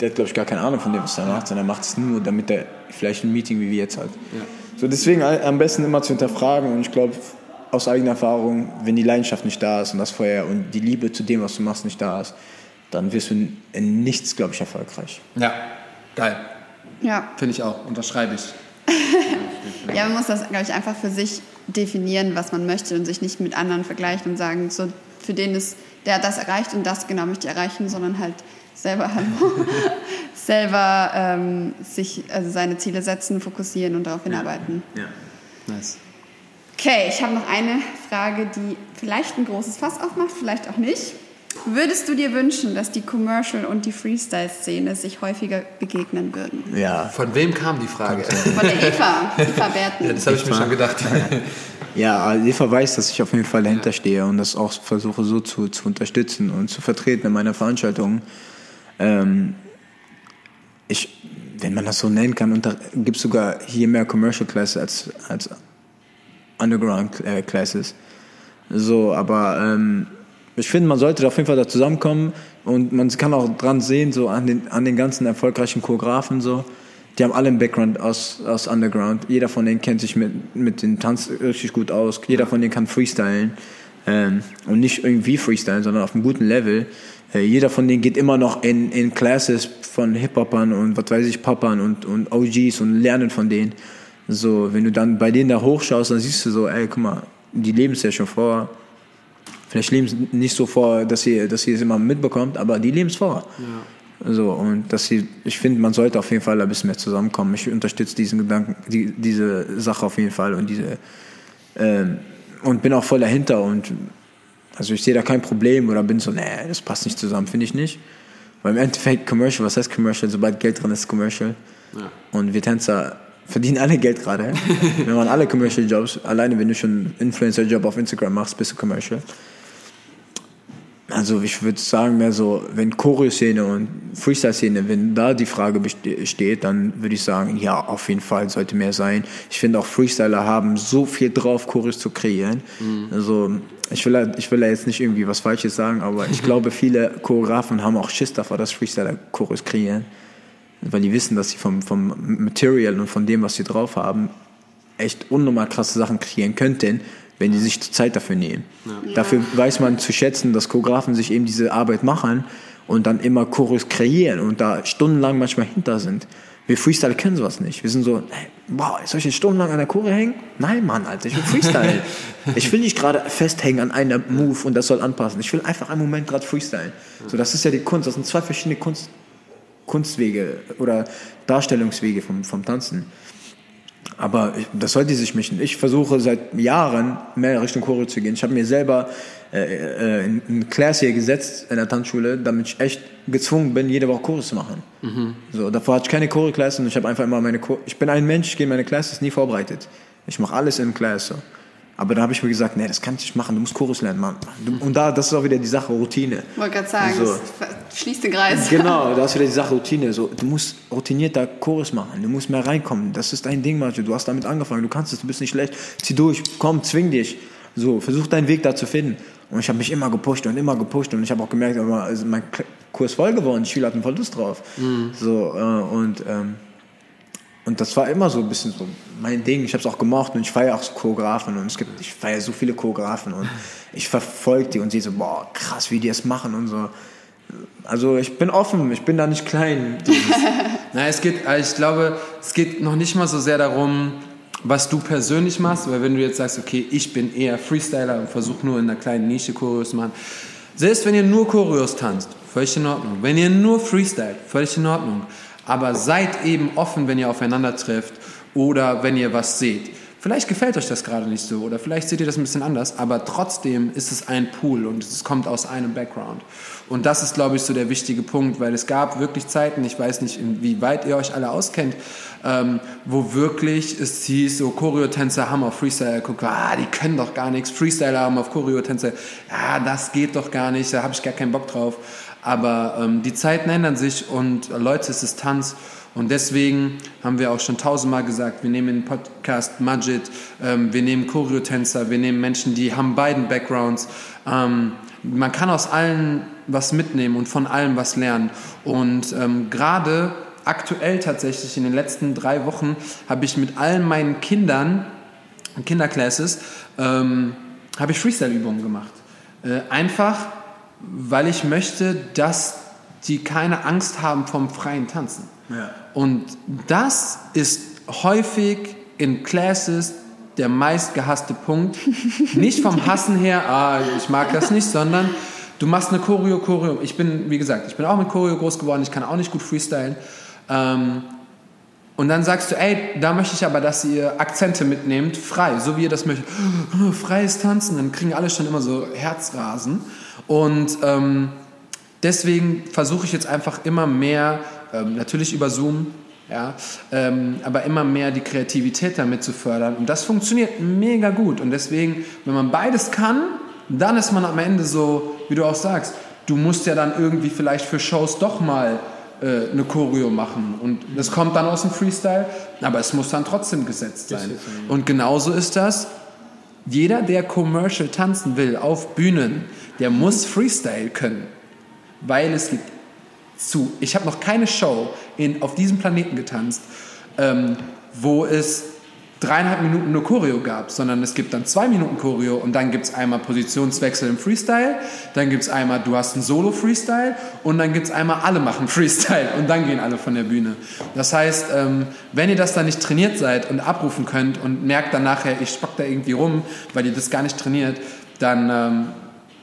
der hat, glaube ich, gar keine Ahnung von dem, was er macht, sondern er macht es nur, damit er vielleicht ein Meeting wie wir jetzt hat. So, deswegen all- am besten immer zu hinterfragen und ich glaube, aus eigener Erfahrung, wenn die Leidenschaft nicht da ist und das Feuer und die Liebe zu dem, was du machst, nicht da ist, dann wirst du in, in nichts, glaube ich, erfolgreich. ja, geil. ja. Finde ich auch. Unterschreibe ich. Ja, man muss das, glaube ich, einfach für sich definieren, was man möchte und sich nicht mit anderen vergleichen und sagen, so für den ist, der hat das erreicht und das genau möchte ich erreichen, sondern halt selber, hallo, selber ähm, sich, also seine Ziele setzen, fokussieren und darauf hinarbeiten. Nice. Okay, ich habe noch eine Frage, die vielleicht ein großes Fass aufmacht, vielleicht auch nicht. Würdest du dir wünschen, dass die Commercial- und die Freestyle-Szene sich häufiger begegnen würden? Ja, Von wem kam die Frage? Von der Eva, Eva Berten. Ja, das habe ich mir schon gedacht. Ja, Eva weiß, dass ich auf jeden Fall dahinter stehe und das auch versuche so zu, zu unterstützen und zu vertreten in meiner Veranstaltung. Ähm, ich, wenn man das so nennen kann, gibt es sogar hier mehr Commercial Classes als, als Underground äh, Classes. So, aber ähm, ich finde, man sollte auf jeden Fall da zusammenkommen und man kann auch dran sehen, so an den, an den ganzen erfolgreichen Choreografen so. Die haben alle einen Background aus, aus Underground. Jeder von denen kennt sich mit, mit dem Tanz richtig gut aus. Jeder von denen kann freestylen. Ähm, und nicht irgendwie freestylen, sondern auf einem guten Level. Äh, jeder von denen geht immer noch in, in Classes von Hip-Hopern und was weiß ich, Poppern und, und OGs und lernen von denen. So, wenn du dann bei denen da hochschaust, dann siehst du so, ey, guck mal, die leben es ja schon vor. Vielleicht leben es nicht so vor, dass ihr, dass ihr es immer mitbekommt, aber die leben es vor. So, und dass sie, ich finde, man sollte auf jeden Fall ein bisschen mehr zusammenkommen. Ich unterstütze diesen Gedanken, die, diese Sache auf jeden Fall und diese, ähm, und bin auch voll dahinter und, also ich sehe da kein Problem oder bin so, nee, das passt nicht zusammen, finde ich nicht. Weil im Endeffekt Commercial, was heißt Commercial? Sobald Geld drin ist, Commercial. Und wir Tänzer verdienen alle Geld gerade. wir machen alle Commercial Jobs. Alleine, wenn du schon einen Influencer-Job auf Instagram machst, bist du Commercial. Also ich würde sagen, mehr so, wenn Choreo-Szene und Freestyle-Szene, wenn da die Frage besteht, dann würde ich sagen, ja, auf jeden Fall sollte mehr sein. Ich finde auch Freestyler haben so viel drauf, Choreos zu kreieren. Also ich will, ich will da jetzt nicht irgendwie was Falsches sagen, aber ich glaube, viele Choreografen haben auch Schiss davor, dass Freestyler Choreos kreieren. Weil die wissen, dass sie vom, vom Material und von dem, was sie drauf haben, echt unnormal krasse Sachen kreieren könnten, wenn die sich Zeit dafür nehmen. Dafür weiß man zu schätzen, dass Choreografen sich eben diese Arbeit machen und dann immer Choreos kreieren und da stundenlang manchmal hinter sind. Wir Freestyle können sowas nicht. Wir sind so, hey, wow, soll ich jetzt stundenlang an der Chore hängen? Nein, Mann, Alter, ich will Freestyle. ich will nicht gerade festhängen an einer Move und das soll anpassen. Ich will einfach einen Moment gerade freestylen. So, das ist ja die Kunst. Das sind zwei verschiedene Kunst, Kunstwege oder Darstellungswege vom, vom Tanzen. Aber ich, das sollte sich mischen. Ich versuche seit Jahren mehr Richtung Choreo zu gehen. Ich habe mir selber äh, äh, in eine Class hier gesetzt in der Tanzschule, damit ich echt gezwungen bin, jede Woche Chorus zu machen. So, davor hatte ich keine Choreo-Class und ich habe einfach immer meine Chor Ich bin ein Mensch, ich gehe in meine Classes nie vorbereitet. Ich mache alles in Class. So. Aber da habe ich mir gesagt, nee, das kannst du nicht machen, du musst Chorus lernen, Mann. Und da, das ist auch wieder die Sache, Routine. wollte gerade sagen, So. das schließt den Kreis. Genau, da ist wieder die Sache Routine. So, du musst routinierter Chorus machen, du musst mehr reinkommen. Das ist dein Ding, Manche. Du hast damit angefangen, du kannst es, du bist nicht schlecht. Zieh durch, komm, zwing dich. So, versuch deinen Weg da zu finden. Und ich habe mich immer gepusht und immer gepusht und ich habe auch gemerkt, also mein Kurs voll geworden, die Schüler hatten voll Lust drauf. So, äh, und, ähm, und das war immer so ein bisschen so mein Ding. Ich habe es auch gemacht und ich feiere auch so Choreografen und es gibt, ich feiere so viele Choreografen und ich verfolge die und sehe so, boah, krass, wie die es machen und so. Also ich bin offen, ich bin da nicht klein. Na, es geht, also ich glaube, es geht noch nicht mal so sehr darum, was du persönlich machst, weil wenn du jetzt sagst, okay, ich bin eher Freestyler und versuche nur in einer kleinen Nische Choreos zu machen, selbst wenn ihr nur Choreos tanzt, völlig in Ordnung. Wenn ihr nur Freestylt, völlig in Ordnung. Aber seid eben offen, wenn ihr aufeinander trefft oder wenn ihr was seht. Vielleicht gefällt euch das gerade nicht so oder vielleicht seht ihr das ein bisschen anders, aber trotzdem ist es ein Pool und es kommt aus einem Background. Und das ist, glaube ich, so der wichtige Punkt, weil es gab wirklich Zeiten, ich weiß nicht, inwieweit ihr euch alle auskennt, ähm, wo wirklich es hieß, so Choreotänzer haben auf Freestyle geguckt, ah, die können doch gar nichts, Freestyler haben auf Choreotänzer, ja, das geht doch gar nicht, da habe ich gar keinen Bock drauf. Aber ähm, die Zeiten ändern sich und äh, Leute, es ist Tanz. Und deswegen haben wir auch schon tausendmal gesagt, wir nehmen den Podcast Majid, ähm, wir nehmen Choreotänzer, wir nehmen Menschen, die haben beiden Backgrounds. Ähm, man kann aus allen was mitnehmen und von allem was lernen. Und ähm, gerade aktuell tatsächlich in den letzten drei Wochen habe ich mit allen meinen Kindern, Kinderclasses, ähm, habe ich Freestyle-Übungen gemacht. Äh, einfach, weil ich möchte, dass die keine Angst haben vom freien Tanzen. Ja. Und das ist häufig in Classes der meistgehasste Punkt. Nicht vom Hassen her, ah, ich mag das nicht, sondern du machst eine Choreo, Choreo. Ich bin, wie gesagt, ich bin auch mit Choreo groß geworden, ich kann auch nicht gut freestylen. Ähm, und dann sagst du, ey, da möchte ich aber, dass ihr Akzente mitnehmt, frei, so wie ihr das möchtet. Freies Tanzen, dann kriegen alle schon immer so Herzrasen. Und ähm, deswegen versuche ich jetzt einfach immer mehr, ähm, natürlich über Zoom, ja, ähm, aber immer mehr die Kreativität damit zu fördern. Und das funktioniert mega gut. Und deswegen, wenn man beides kann, dann ist man am Ende so, wie du auch sagst, du musst ja dann irgendwie vielleicht für Shows doch mal äh, eine Choreo machen. Und das kommt dann aus dem Freestyle, aber es muss dann trotzdem gesetzt sein. Und genauso ist das. Jeder, der commercial tanzen will auf Bühnen, der muss Freestyle können. Weil es gibt zu, ich habe noch keine Show in, auf diesem Planeten getanzt, ähm, wo es dreieinhalb Minuten nur Choreo gab, sondern es gibt dann zwei Minuten Choreo und dann gibt es einmal Positionswechsel im Freestyle, dann gibt es einmal, du hast einen Solo-Freestyle und dann gibt es einmal, alle machen Freestyle und dann gehen alle von der Bühne. Das heißt, ähm, wenn ihr das dann nicht trainiert seid und abrufen könnt und merkt dann nachher, ich spock da irgendwie rum, weil ihr das gar nicht trainiert, dann, ähm,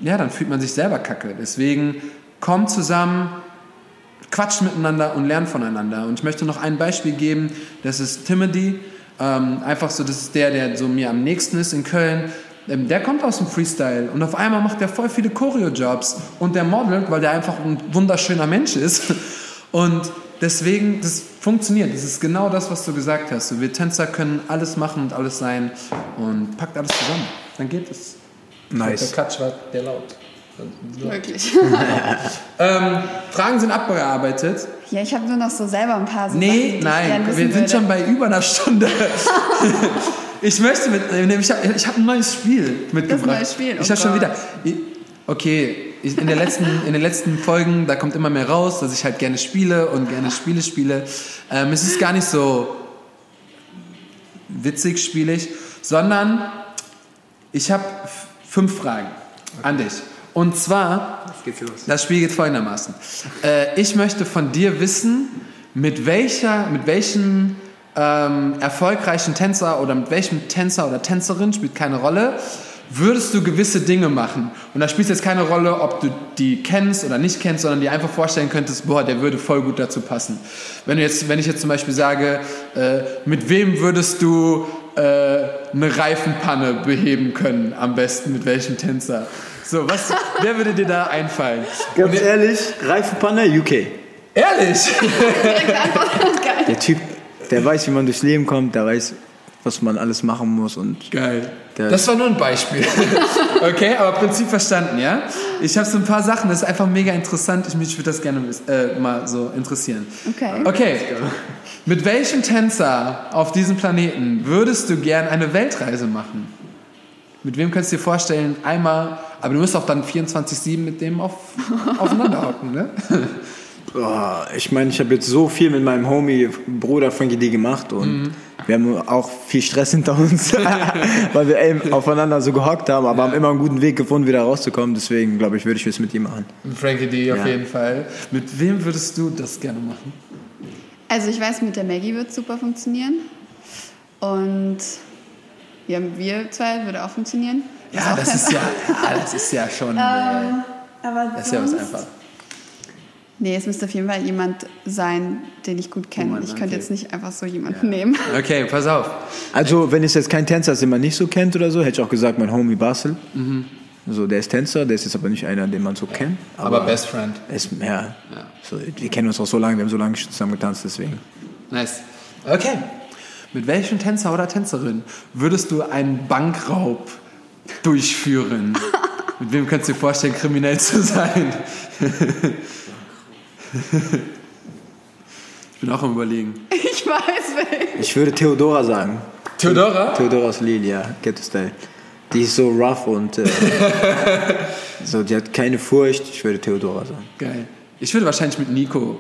ja, dann fühlt man sich selber kacke. Deswegen kommt zusammen, quatscht miteinander und lernt voneinander. Und ich möchte noch ein Beispiel geben, das ist Timothy. Ähm, einfach so, das ist der, der so mir am nächsten ist in Köln. Ähm, der kommt aus dem Freestyle und auf einmal macht er voll viele Choreo-Jobs und der modelt, weil der einfach ein wunderschöner Mensch ist. Und deswegen, das funktioniert. Das ist genau das, was du gesagt hast. So, wir Tänzer können alles machen und alles sein und packt alles zusammen. Dann geht es. Nice. Der Katsch war der laut. Wirklich. Ähm, Fragen sind abgearbeitet. Ja, ich habe nur noch so selber ein paar so Nee, Sachen, die ich nein, wir sind würde. schon bei über einer Stunde. ich möchte mit, ich habe ich hab ein neues Spiel mitgebracht. neues Spiel, oh ich habe schon wieder. Okay, ich, in, der letzten, in den letzten Folgen, da kommt immer mehr raus, dass ich halt gerne spiele und gerne Spiele spiele. Ähm, es ist gar nicht so witzig spielig, sondern ich habe fünf Fragen an dich. Und zwar, das Spiel geht folgendermaßen. Äh, ich möchte von dir wissen, mit, welcher, mit welchem ähm, erfolgreichen Tänzer oder mit welchem Tänzer oder Tänzerin, spielt keine Rolle, würdest du gewisse Dinge machen. Und da spielt es jetzt keine Rolle, ob du die kennst oder nicht kennst, sondern dir einfach vorstellen könntest, boah, der würde voll gut dazu passen. Wenn, du jetzt, wenn ich jetzt zum Beispiel sage, äh, mit wem würdest du äh, eine Reifenpanne beheben können, am besten, mit welchem Tänzer? So, was, wer würde dir da einfallen? Ganz ehrlich, Reifenpanne, UK. Ehrlich? Der Typ, der weiß, wie man durchs Leben kommt, der weiß, was man alles machen muss und Geil. der Das war nur ein Beispiel. Okay, aber Prinzip verstanden, ja? Ich habe so ein paar Sachen, das ist einfach mega interessant. Ich, mich würde das gerne äh, mal so interessieren. Okay. Okay, mit welchem Tänzer auf diesem Planeten würdest du gern eine Weltreise machen? Mit wem könntest du dir vorstellen, einmal, aber du musst auch dann 24-7 mit dem auf, aufeinander hocken, ne? Boah, ich meine, ich habe jetzt so viel mit meinem Homie Bruder Frankie D gemacht und wir haben auch viel Stress hinter uns, weil wir eben aufeinander so gehockt haben, aber haben immer einen guten Weg gefunden, wieder rauszukommen. Deswegen glaube ich, würde ich es mit ihm machen. Mit Frankie D auf Ja. jeden Fall. Mit wem würdest du das gerne machen? Also ich weiß, mit der Maggie wird super funktionieren. Und ja, wir zwei würde auch funktionieren. Ja, das ist ja, ja, das ist ja schon, äh, Ähm, aber das ist ja was einfach. Nee, es müsste auf jeden Fall jemand sein, den ich gut kenne. Oh ich könnte okay. jetzt nicht einfach so jemanden nehmen. Okay, pass auf. Also, wenn es jetzt kein Tänzer ist, den man nicht so kennt oder so, hätte ich auch gesagt, mein Homie Basel. Also, der ist Tänzer, der ist jetzt aber nicht einer, den man so kennt. Aber Best Friend. ist, ja, So, wir kennen uns auch so lange, wir haben so lange zusammen getanzt, deswegen. Nice. Okay. Mit welchem Tänzer oder Tänzerin würdest du einen Bankraub durchführen? Mit wem könntest du dir vorstellen, kriminell zu sein? ich bin auch am überlegen. Ich weiß wen. Ich würde Theodora sagen. Theodora? Theodoras Lil, ja, Ghetto Style. Die ist so rough und äh, so, die hat keine Furcht. Ich würde Theodora sagen. Geil. Ich würde wahrscheinlich mit Nico.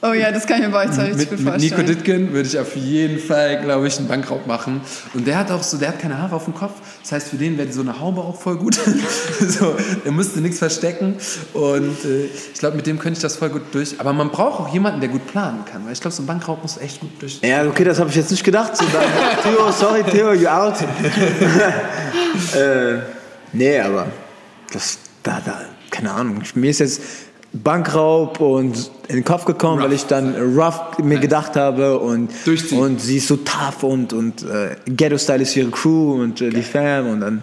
Oh ja, das kann ich mir bei euch richtig Mit, gut mit Nico vorstellen. Dittgen würde ich auf jeden Fall, glaube ich, einen Bankraub machen. Und der hat auch so, der hat keine Haare auf dem Kopf. Das heißt, für den wäre so eine Haube auch voll gut. so, er müsste nichts verstecken. Und äh, ich glaube, mit dem könnte ich das voll gut durch. Aber man braucht auch jemanden, der gut planen kann. Weil ich glaube, so ein Bankraub muss echt gut durch. Ja, okay, das habe ich jetzt nicht gedacht. So, dann, Theo, sorry, Theo, you out. äh, nee, aber das, da, da, keine Ahnung. Mir ist jetzt Bankraub und in den Kopf gekommen, weil ich dann rough mir gedacht habe und, Durchziehen. und sie ist so tough und, und äh, Ghetto-Style ist ihre Crew und äh, die Fam und dann,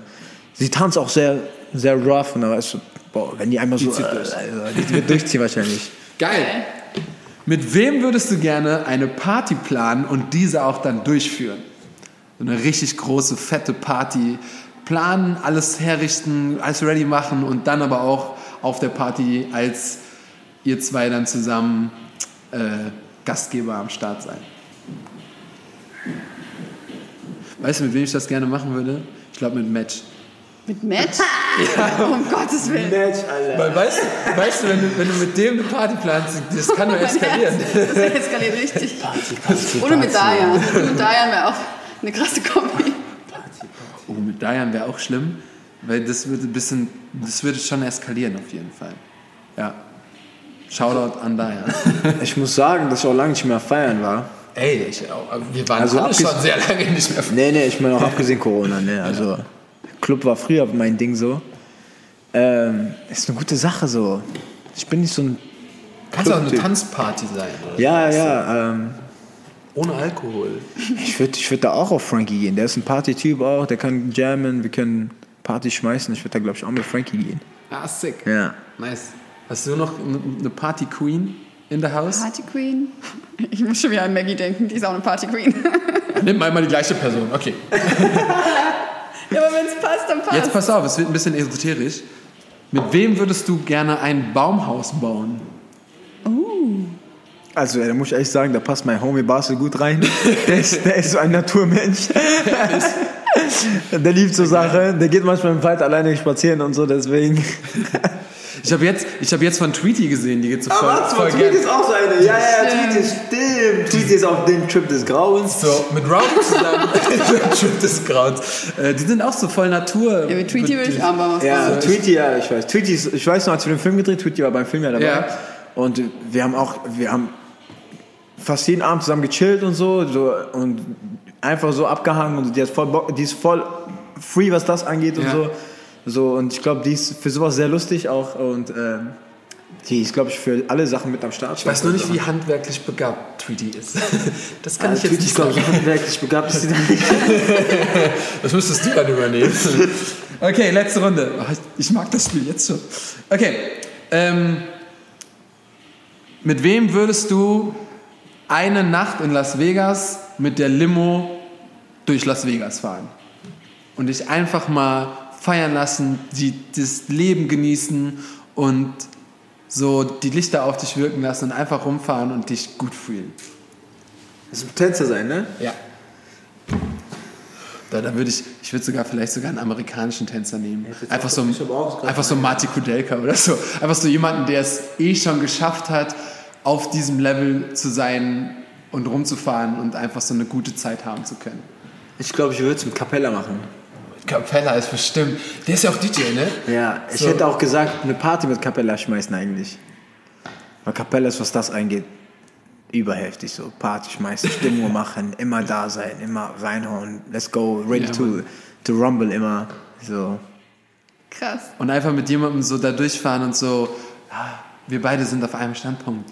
sie tanzt auch sehr, sehr rough und dann weißt du, boah, wenn die einmal so, zieht äh, durch. also, die wird durchziehen wahrscheinlich. Geil. Mit wem würdest du gerne eine Party planen und diese auch dann durchführen? So eine richtig große, fette Party. Planen, alles herrichten, alles ready machen und dann aber auch auf der Party als ihr zwei dann zusammen äh, Gastgeber am Start sein. Weißt du, mit wem ich das gerne machen würde? Ich glaube mit Match. Mit Match? Um Gottes Willen. Match, Alter. Weil weißt, du- weißt du, wenn du, wenn du mit dem eine Party planst, das kann nur eskalieren. Das eskaliert richtig. Oder mit Dayan. Mit Dayan wäre auch eine krasse Kombi. Oh, mit Dayan wäre auch schlimm, weil das würde ein bisschen, das würde schon eskalieren auf jeden Fall. Ja. Shoutout an Dayan. Ich muss sagen, dass ich auch lange nicht mehr feiern war. Ey, ich, auch- wir waren Also alle schon sehr lange nicht mehr. Nee, nee, ich meine auch abgesehen Corona, ne? Also, Club war früher mein Ding so. Ähm, ist eine gute Sache so. Ich bin nicht so ein. Kann es auch eine. Tanzparty sein. Oder? Ja, ja, ähm, Ohne Alkohol. ich würde ich würd da auch auf Frankie gehen. Der ist ein Party-Typ auch, der kann jammen, wir können Party schmeißen. Ich würde da, glaube ich, auch mit Frankie gehen. Ah, sick. Ja. Nice. Hast du noch eine Party Queen in the house? Party Queen? Ich muss schon wieder an Maggie denken, die ist auch eine Party Queen. Nimm mal die gleiche Person. Okay. ja, aber wenn es passt, dann passt. Jetzt pass auf, es wird ein bisschen esoterisch. Mit wem würdest du gerne ein Baumhaus bauen? Also, ja, da muss ich ehrlich sagen, da passt mein Homie Basel gut rein. Der ist, der ist so ein Naturmensch. Der liebt so Sachen. Der geht manchmal im Wald alleine spazieren und so, deswegen. Ich habe jetzt, ich hab jetzt von Tweety gesehen, die geht so voll, warte voll mal, gern. ist auch so eine. Ja, ja, Stimmt. Tweety, stimmt. Tweety ist auf dem Trip des Grauens. So, mit Round zusammen. Trip des Grauens. Äh, die sind auch so voll Natur. ja, mit Tweety würde ich auch mal was Ja, machen. Tweety, ja, ich weiß. Tweety ist, ich weiß noch, als wir den Film gedreht, Tweety war beim Film ja dabei. Ja. Und wir haben auch, wir haben fast jeden Abend zusammen gechillt und so, so und einfach so abgehangen und die, hat voll Bock, die ist voll free, was das angeht und Ja. so. So, und ich glaube, die ist für sowas sehr lustig auch und ähm, die ist, glaube ich, für alle Sachen mit am Start. Ich weiß nur nicht, wie handwerklich begabt Tweety ist. Das kann Kann ich jetzt nicht ich glaube, sagen. so handwerklich begabt ist sie nicht. Das müsstest du dann übernehmen. Okay, letzte Runde. Oh, ich- Ich mag das Spiel jetzt schon. Okay. Ähm, mit wem würdest du eine Nacht in Las Vegas mit der Limo durch Las Vegas fahren? Und dich einfach mal feiern lassen, die, das Leben genießen und so die Lichter auf dich wirken lassen und einfach rumfahren und dich gut fühlen. Das muss Tänzer sein, ne? Ja. Da, da würde ich, ich würde sogar vielleicht sogar einen amerikanischen Tänzer nehmen. Einfach so, einfach so Marty Kudelka oder so. Einfach so jemanden, der es eh schon geschafft hat, auf diesem Level zu sein und rumzufahren und einfach so eine gute Zeit haben zu können. Ich glaube, ich würde es mit Capella machen. Capella ist bestimmt. Der ist ja auch DJ, ne? Ja, ich So. hätte auch gesagt, eine Party mit Capella schmeißen eigentlich. Weil Capella ist, was das eingeht, überheftig so. Party schmeißen, Stimmung machen, immer da sein, immer reinhauen, let's go, ready Ja, to, Mann. to rumble immer. So. Krass. Und einfach mit jemandem so da durchfahren und so, wir beide sind auf einem Standpunkt.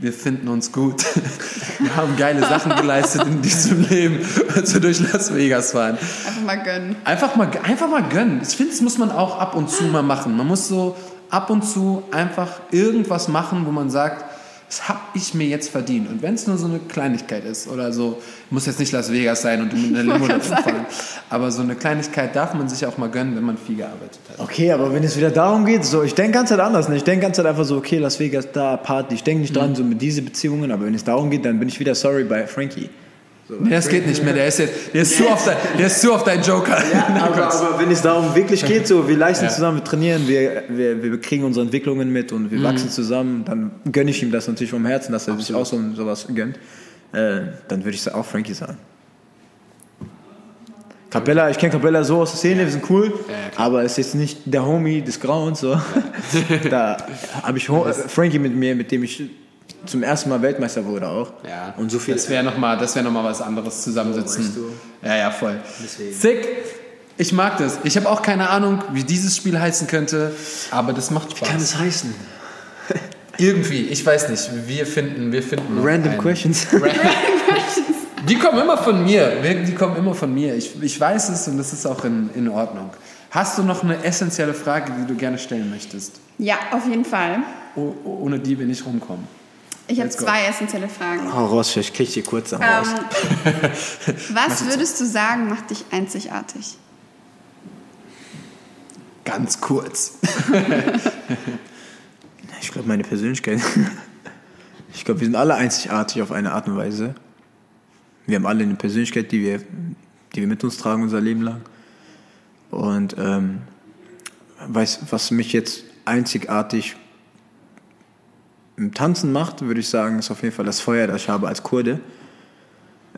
Wir finden uns gut. Wir haben geile Sachen geleistet in diesem Leben. Und so durch Las Vegas fahren. Einfach mal gönnen. Einfach mal, einfach mal gönnen. Ich finde, das muss man auch ab und zu mal machen. Man muss so ab und zu einfach irgendwas machen, wo man sagt, das habe ich mir jetzt verdient. Und wenn es nur so eine Kleinigkeit ist oder so, muss jetzt nicht Las Vegas sein und mit einer Limo grad davon fahren. Aber so eine Kleinigkeit darf man sich auch mal gönnen, wenn man viel gearbeitet hat. Okay, aber wenn es wieder darum geht, so, ich denke ganz Zeit anders. Ne? Ich denke ganz Zeit einfach so, okay, Las Vegas, da, Party. Ich denke nicht dran, so mit diesen Beziehungen, aber wenn es darum geht, dann bin ich wieder sorry bei Frankie. Nee, das geht nicht mehr. Der ist, jetzt, der ist, zu, dein, der ist zu auf deinen Joker. aber, aber wenn es darum wirklich geht, so, wir leisten Ja. zusammen, wir trainieren, wir, wir, wir kriegen unsere Entwicklungen mit und wir wachsen zusammen, dann gönne ich ihm das natürlich vom Herzen, dass er sich auch so sowas gönnt. Äh, dann würde ich auch Frankie sagen. Capella, ich kenne Capella so aus der Szene, wir sind cool, aber es ist jetzt nicht der Homie des Grauens. So. da habe ich Frankie mit mir, mit dem ich zum ersten Mal Weltmeister wurde auch. Ja, Und so viel. Das wäre nochmal wär noch mal was anderes zusammensitzen. weißt du. Ja, ja, voll. Deswegen. Sick. Ich mag das. Ich habe auch keine Ahnung, wie dieses Spiel heißen könnte, aber das macht Spaß. kann es heißen? Irgendwie, ich weiß nicht. Wir finden, wir finden. Random einen. questions. Die kommen immer von mir. Die kommen immer von mir. Ich, ich weiß es und das ist auch in, in Ordnung. Hast du noch eine essentielle Frage, die du gerne stellen möchtest? Ja, auf jeden Fall. Oh, ohne die wir nicht rumkommen. Ich habe zwei essentielle Fragen. Hau raus, vielleicht krieg ich die kurz dann raus. Ähm, was würdest du sagen, macht dich einzigartig? Ganz kurz. Ich glaube, meine Persönlichkeit. Ich glaube, wir sind alle einzigartig auf eine Art und Weise. Wir haben alle eine Persönlichkeit, die wir, die wir mit uns tragen unser Leben lang. Und ähm, weiß, was mich jetzt einzigartig im Tanzen macht, würde ich sagen, ist auf jeden Fall das Feuer, das ich habe als Kurde.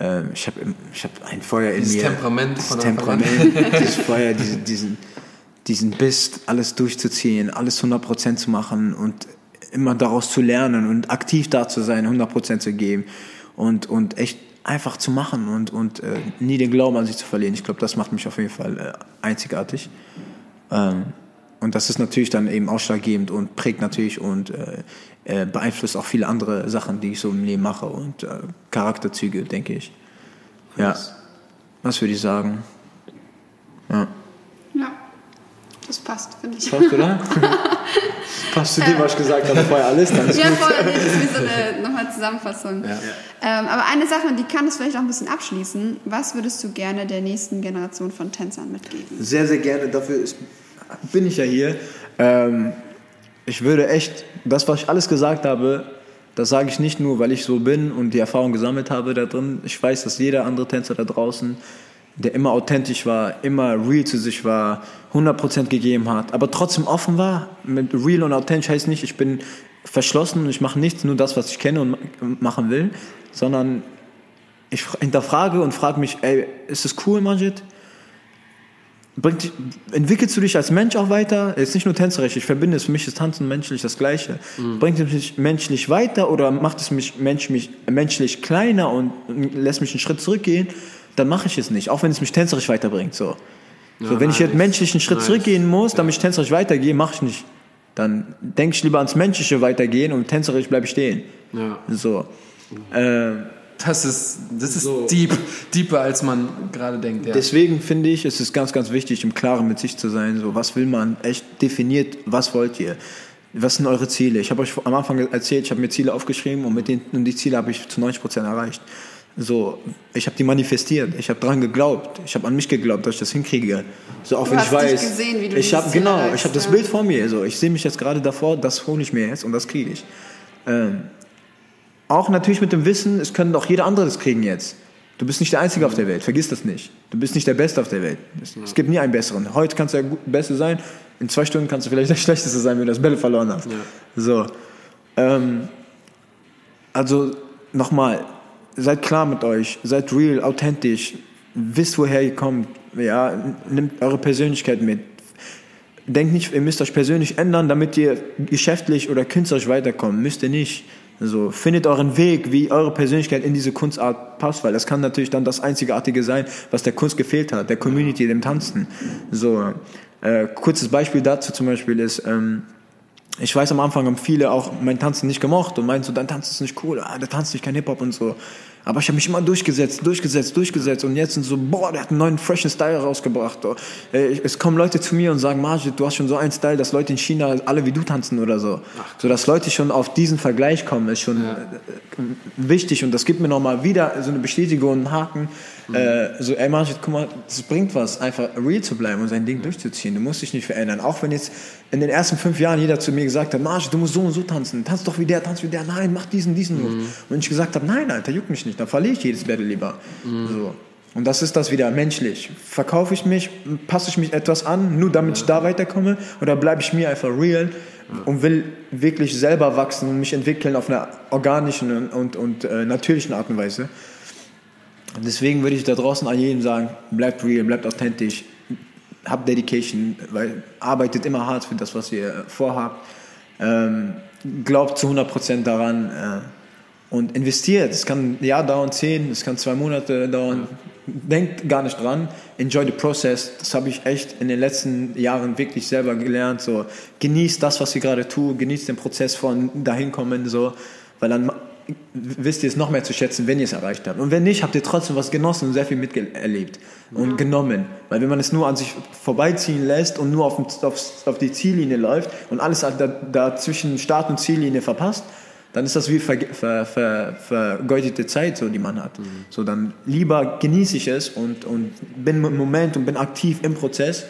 Ähm, ich habe ich hab ein Feuer in Dieses mir. Temperament an. Temperament, dieses Feuer, diesen, diesen, diesen Biss, alles durchzuziehen, alles 100% zu machen und immer daraus zu lernen und aktiv da zu sein, 100% zu geben und, und echt einfach zu machen und, und äh, nie den Glauben an sich zu verlieren. Ich glaube, das macht mich auf jeden Fall äh, einzigartig. Ähm, und das ist natürlich dann eben ausschlaggebend und prägt natürlich und äh, äh, beeinflusst auch viele andere Sachen, die ich so im Leben mache und äh, Charakterzüge, denke ich. Ja, was würde ich sagen? Ja. Ja, das passt, finde ich. Passt, oder? Passt zu dem, was ich gesagt habe, vorher alles, dann ist Ja, gut. voll, das ist wie so eine nochmal Zusammenfassung. Ähm, aber eine Sache, und die kann es vielleicht auch ein bisschen abschließen. Was würdest du gerne der nächsten Generation von Tänzern mitgeben? Sehr, sehr gerne. Dafür ist, bin ich ja hier. Ähm, ich würde echt, das, was ich alles gesagt habe, das sage ich nicht nur, weil ich so bin und die Erfahrung gesammelt habe da drin. Ich weiß, dass jeder andere Tänzer da draußen, der immer authentisch war, immer real zu sich war, 100% gegeben hat, aber trotzdem offen war. Mit real und authentisch heißt nicht, ich bin verschlossen und ich mache nichts, nur das, was ich kenne und ma- machen will, sondern ich hinterfrage und frage mich, ey, ist es cool, Majid? Bringt entwickelst du dich als Mensch auch weiter? Jetzt nicht nur tänzerisch, ich verbinde es, für mich ist Tanzen menschlich das Gleiche. Bringt es mich menschlich weiter oder macht es mich, mensch, mich menschlich kleiner und lässt mich einen Schritt zurückgehen? Dann mache ich es nicht, auch wenn es mich tänzerisch weiterbringt. So. so, wenn ich jetzt menschlichen Schritt Nice. zurückgehen muss, damit ich tänzerisch weitergehe, mache ich nicht. Dann denke ich lieber ans menschliche Weitergehen und tänzerisch bleibe ich stehen. Ja. So. Ähm, Das ist, das ist So. deep, deeper, als man gerade denkt. Ja. Deswegen finde ich, es ist ganz, ganz wichtig, im Klaren mit sich zu sein. So, was will man? Echt definiert, was wollt ihr? Was sind eure Ziele? Ich habe euch am Anfang erzählt, ich habe mir Ziele aufgeschrieben und mit den und die Ziele habe ich zu 90 Prozent erreicht. So, ich habe die manifestiert. Ich habe dran geglaubt. Ich habe an mich geglaubt, dass ich das hinkriege. So auch Du wenn ich weiß, gesehen, wie du ich habe genau, ich habe das. Bild vor mir. So, ich sehe mich jetzt gerade davor. Das hole ich mir jetzt und das kriege ich. Ähm, auch natürlich mit dem Wissen, es können auch jeder andere das kriegen jetzt. Du bist nicht der Einzige auf der Welt, vergiss das nicht. Du bist nicht der Beste auf der Welt. Es, es gibt nie einen Besseren. Heute kannst du der Beste sein, in zwei Stunden kannst du vielleicht der Schlechteste sein, wenn du das Bälle verloren hast. So. Ähm, also nochmal, seid klar mit euch, seid real, authentisch, wisst, woher ihr kommt, ja, nimmt eure Persönlichkeit mit. Denkt nicht, ihr müsst euch persönlich ändern, damit ihr geschäftlich oder künstlerisch weiterkommt. Müsst ihr nicht. Also findet euren Weg, wie eure Persönlichkeit in diese Kunstart passt, weil das kann natürlich dann das Einzigartige sein, was der Kunst gefehlt hat, der Community, dem Tanzen. So, äh, kurzes Beispiel dazu zum Beispiel ist, ähm, ich weiß, am Anfang haben viele auch mein Tanzen nicht gemocht und meinten so, dein Tanzen ist nicht cool, ah, der tanzt nicht kein Hip-Hop und so. Aber ich habe mich immer durchgesetzt, durchgesetzt, durchgesetzt und jetzt sind so, boah, der hat einen neuen freshen Style rausgebracht. Es kommen Leute zu mir und sagen, Majid, du hast schon so einen Style, dass Leute in China alle wie du tanzen oder so. so dass Leute schon auf diesen Vergleich kommen, ist schon äh, wichtig und das gibt mir nochmal wieder so eine Bestätigung und einen Haken. Äh, so, ey Majid, guck mal, das bringt was, einfach real zu bleiben und sein Ding durchzuziehen. Du musst dich nicht verändern. Auch wenn jetzt in den ersten fünf Jahren jeder zu mir gesagt hat, Majid, du musst so und so tanzen, tanz doch wie der, tanz wie der, nein, mach diesen, diesen Move. Und ich gesagt habe, nein, Alter, juckt mich nicht, dann verliere ich jedes Battle lieber. So. Und das ist das wieder, menschlich. Verkaufe ich mich, passe ich mich etwas an, nur damit ich da weiterkomme, oder bleibe ich mir einfach real und will wirklich selber wachsen und mich entwickeln auf einer organischen und, und, und äh, natürlichen Art und Weise. Und deswegen würde ich da draußen an jedem sagen, bleibt real, bleibt authentisch, habt Dedication, weil arbeitet immer hart für das, was ihr äh, vorhabt. Ähm, glaubt zu 100% daran äh, und investiert. Es kann ein Jahr dauern, zehn, es kann zwei Monate dauern. Denkt gar nicht dran. Enjoy the process. Das habe ich echt in den letzten Jahren wirklich selber gelernt. So, genießt das, was ihr gerade tut, genießt den Prozess von dahin kommen, so, weil dann wisst ihr es noch mehr zu schätzen, wenn ihr es erreicht habt. Und wenn nicht, habt ihr trotzdem was genossen und sehr viel miterlebt und genommen. Weil wenn man es nur an sich vorbeiziehen lässt und nur auf, auf, auf die Ziellinie läuft und alles da, da zwischen Start und Ziellinie verpasst, dann ist das wie ver, ver, ver, vergeudete Zeit, so, die man hat. So, dann lieber genieße ich es und, und bin im Moment und bin aktiv im Prozess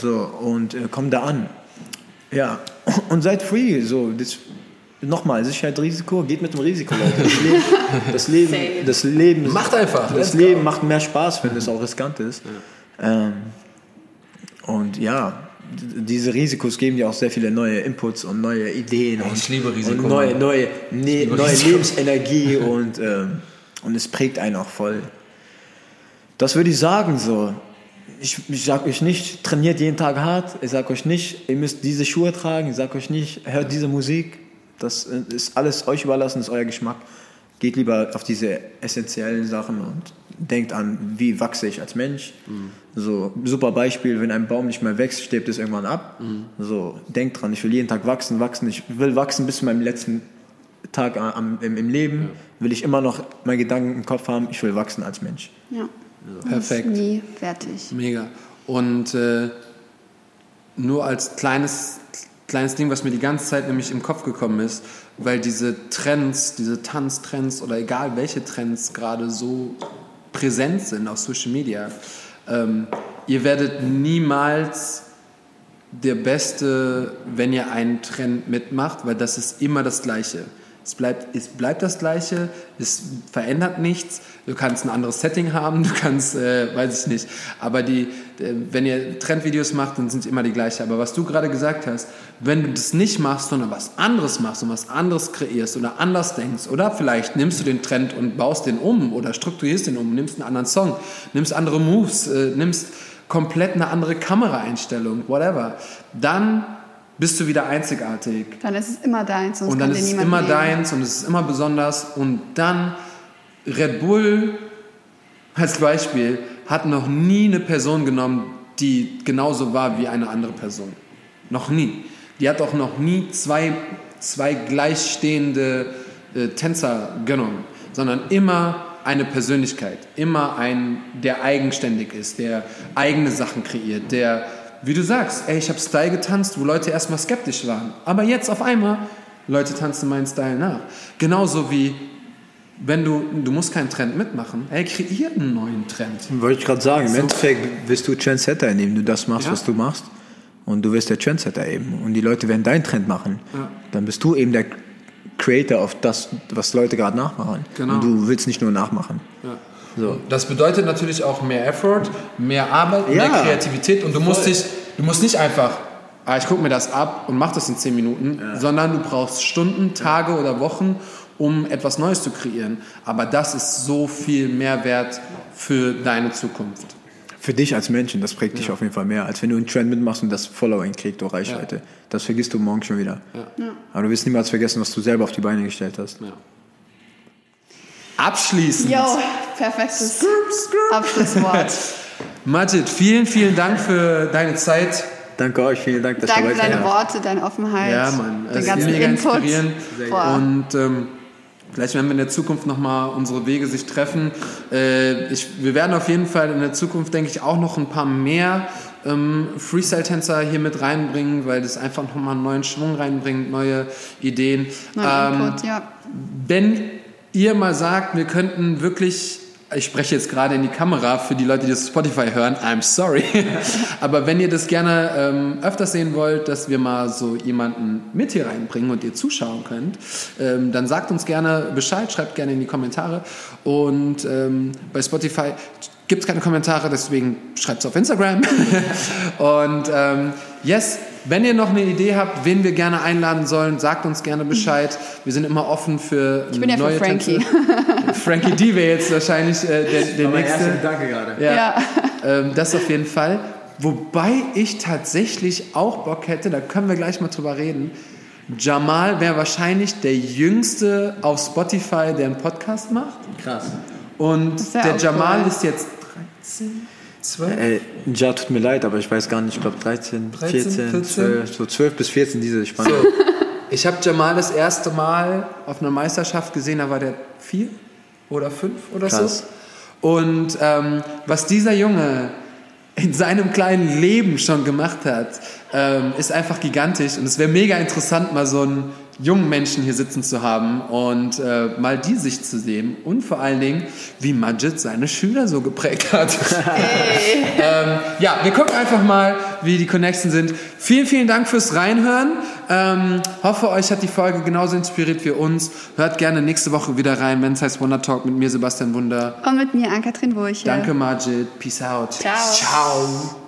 so, und äh, komm da an. Ja, und seid free. So, das, nochmal, Sicherheit, Risiko, geht mit dem Risiko, Leute. Das Leben, das Leben, das Leben, Macht einfach, Das Leben go. macht mehr Spaß, wenn es auch riskant ist. Ähm, und ja, diese Risikos geben dir auch sehr viele neue Inputs und neue Ideen. und, ich liebe Risiko, Und neue, neue, ne, liebe neue Risiko. Lebensenergie und, ähm, und es prägt einen auch voll. Das würde ich sagen so. Ich, ich sage euch nicht, trainiert jeden Tag hart. Ich sage euch nicht, ihr müsst diese Schuhe tragen. Ich sage euch nicht, hört diese Musik. Das äh, ist alles euch überlassen, ist euer Geschmack. Geht lieber auf diese essentiellen Sachen und denkt an, wie wachse ich als Mensch. So, super Beispiel, wenn ein Baum nicht mehr wächst, stirbt es irgendwann ab. So, denkt dran, ich will jeden Tag wachsen, wachsen. Ich will wachsen bis zu meinem letzten Tag am, im, im Leben. Will ich immer noch meine Gedanken im Kopf haben, ich will wachsen als Mensch. Ja. Perfekt. Ist nie fertig. Mega. Und äh, nur als kleines, kleines Ding, was mir die ganze Zeit nämlich im Kopf gekommen ist, weil diese Trends, diese Tanztrends oder egal welche Trends gerade so präsent sind auf Social Media, ähm, ihr werdet niemals der Beste, wenn ihr einen Trend mitmacht, weil das ist immer das Gleiche. Es bleibt, es bleibt das Gleiche, es verändert nichts. Du kannst ein anderes Setting haben, du kannst, äh, weiß ich nicht. Aber die, äh, wenn ihr Trendvideos macht, dann sind sie immer die gleiche. Aber was du gerade gesagt hast, wenn du das nicht machst, sondern was anderes machst und was anderes kreierst oder anders denkst, oder vielleicht nimmst du den Trend und baust den um oder strukturierst den um, nimmst einen anderen Song, nimmst andere Moves, äh, nimmst komplett eine andere Kameraeinstellung, whatever, dann bist du wieder einzigartig. Dann ist es immer deins. Sonst Und dann kann ist es immer nehmen. deins und es ist immer besonders. Und dann Red Bull als Beispiel hat noch nie eine Person genommen, die genauso war wie eine andere Person. Noch nie. Die hat auch noch nie zwei, zwei gleichstehende äh, Tänzer genommen, sondern immer eine Persönlichkeit, immer ein, der eigenständig ist, der eigene Sachen kreiert, der, wie du sagst, ey, ich habe Style getanzt, wo Leute erstmal skeptisch waren, aber jetzt auf einmal Leute tanzen meinen Style nach. Genauso wie wenn du, du musst keinen Trend mitmachen, ey, kreier einen neuen Trend. Wollte ich gerade sagen, im Endeffekt bist du Trendsetter, indem du das machst, Ja. was du machst. Und du wirst der Trendsetter eben. Und die Leute werden deinen Trend machen. Ja. Dann bist du eben der Creator auf das, was Leute gerade nachmachen. Genau. Und du willst nicht nur nachmachen. Ja. So. Das bedeutet natürlich auch mehr Effort, mehr Arbeit, mehr Ja. Kreativität und du musst dich, du musst nicht einfach, ah, ich gucke mir das ab und mach das in 10 Minuten, sondern du brauchst Stunden, Tage oder Wochen, um etwas Neues zu kreieren. Aber das ist so viel Mehrwert für deine Zukunft. Für dich als Menschen, das prägt dich auf jeden Fall mehr, als wenn du einen Trend mitmachst und das Following kriegt oder Reichweite. Das vergisst du morgen schon wieder. Aber du wirst niemals vergessen, was du selber auf die Beine gestellt hast. Ja. Abschließend. Yo, perfektes Abschlusswort. Majid, vielen, vielen Dank für deine Zeit. Danke euch, vielen Dank, dass Danke ihr für dabei deine seid. Worte, deine Offenheit, Ja, Mann. Es den ganzen mega Input. inspirierend. Boah. Und ähm, vielleicht werden wir in der Zukunft nochmal unsere Wege sich treffen. Äh, ich, wir werden auf jeden Fall in der Zukunft, denke ich, auch noch ein paar mehr ähm, Freestyle-Tänzer hier mit reinbringen, weil das einfach nochmal einen neuen Schwung reinbringt, neue Ideen. Neuen Ähm, Input, ja. wenn ihr mal sagt, wir könnten wirklich, ich spreche jetzt gerade in die Kamera für die Leute, die das Spotify hören, I'm sorry, aber wenn ihr das gerne ähm, öfters sehen wollt, dass wir mal so jemanden mit hier reinbringen und ihr zuschauen könnt, ähm, dann sagt uns gerne Bescheid, schreibt gerne in die Kommentare. Und ähm, bei Spotify gibt es keine Kommentare, deswegen schreibt es auf Instagram. Und ähm, yes, wenn ihr noch eine Idee habt, wen wir gerne einladen sollen, sagt uns gerne Bescheid. Wir sind immer offen für Ich bin ja für neue Frankie. Tänze. Frankie D wäre jetzt wahrscheinlich äh, der, der nächste. Gedanke gerade. Ja, Ja. Ähm, das auf jeden Fall. Wobei ich tatsächlich auch Bock hätte, da können wir gleich mal drüber reden. Jamal wäre wahrscheinlich der jüngste auf Spotify, der einen Podcast macht. Krass. Und der Jamal cool. ist jetzt 13, 12. Ey, ja, tut mir leid, aber ich weiß gar nicht, ich glaube 13, 13, 14, 14? 12, so 12 bis 14 diese Spanne. So, ich habe Jamal das erste Mal auf einer Meisterschaft gesehen, da war der vier oder fünf oder Krass. so. Und ähm, was dieser Junge in seinem kleinen Leben schon gemacht hat, ähm, ist einfach gigantisch. Und es wäre mega interessant, mal so einen jungen Menschen hier sitzen zu haben und äh, mal die Sicht zu sehen. Und vor allen Dingen, wie Majid seine Schüler so geprägt hat. ähm, ja, wir gucken einfach mal, wie die Connections sind. Vielen, vielen Dank fürs Reinhören. Ähm, hoffe, euch hat die Folge genauso inspiriert wie uns. Hört gerne nächste Woche wieder rein, wenn es heißt Wonder Talk mit mir, Sebastian Wunder. Und mit mir, Ann-Kathrin Wurche. Danke, Majid. Peace out. Ciao. Ciao.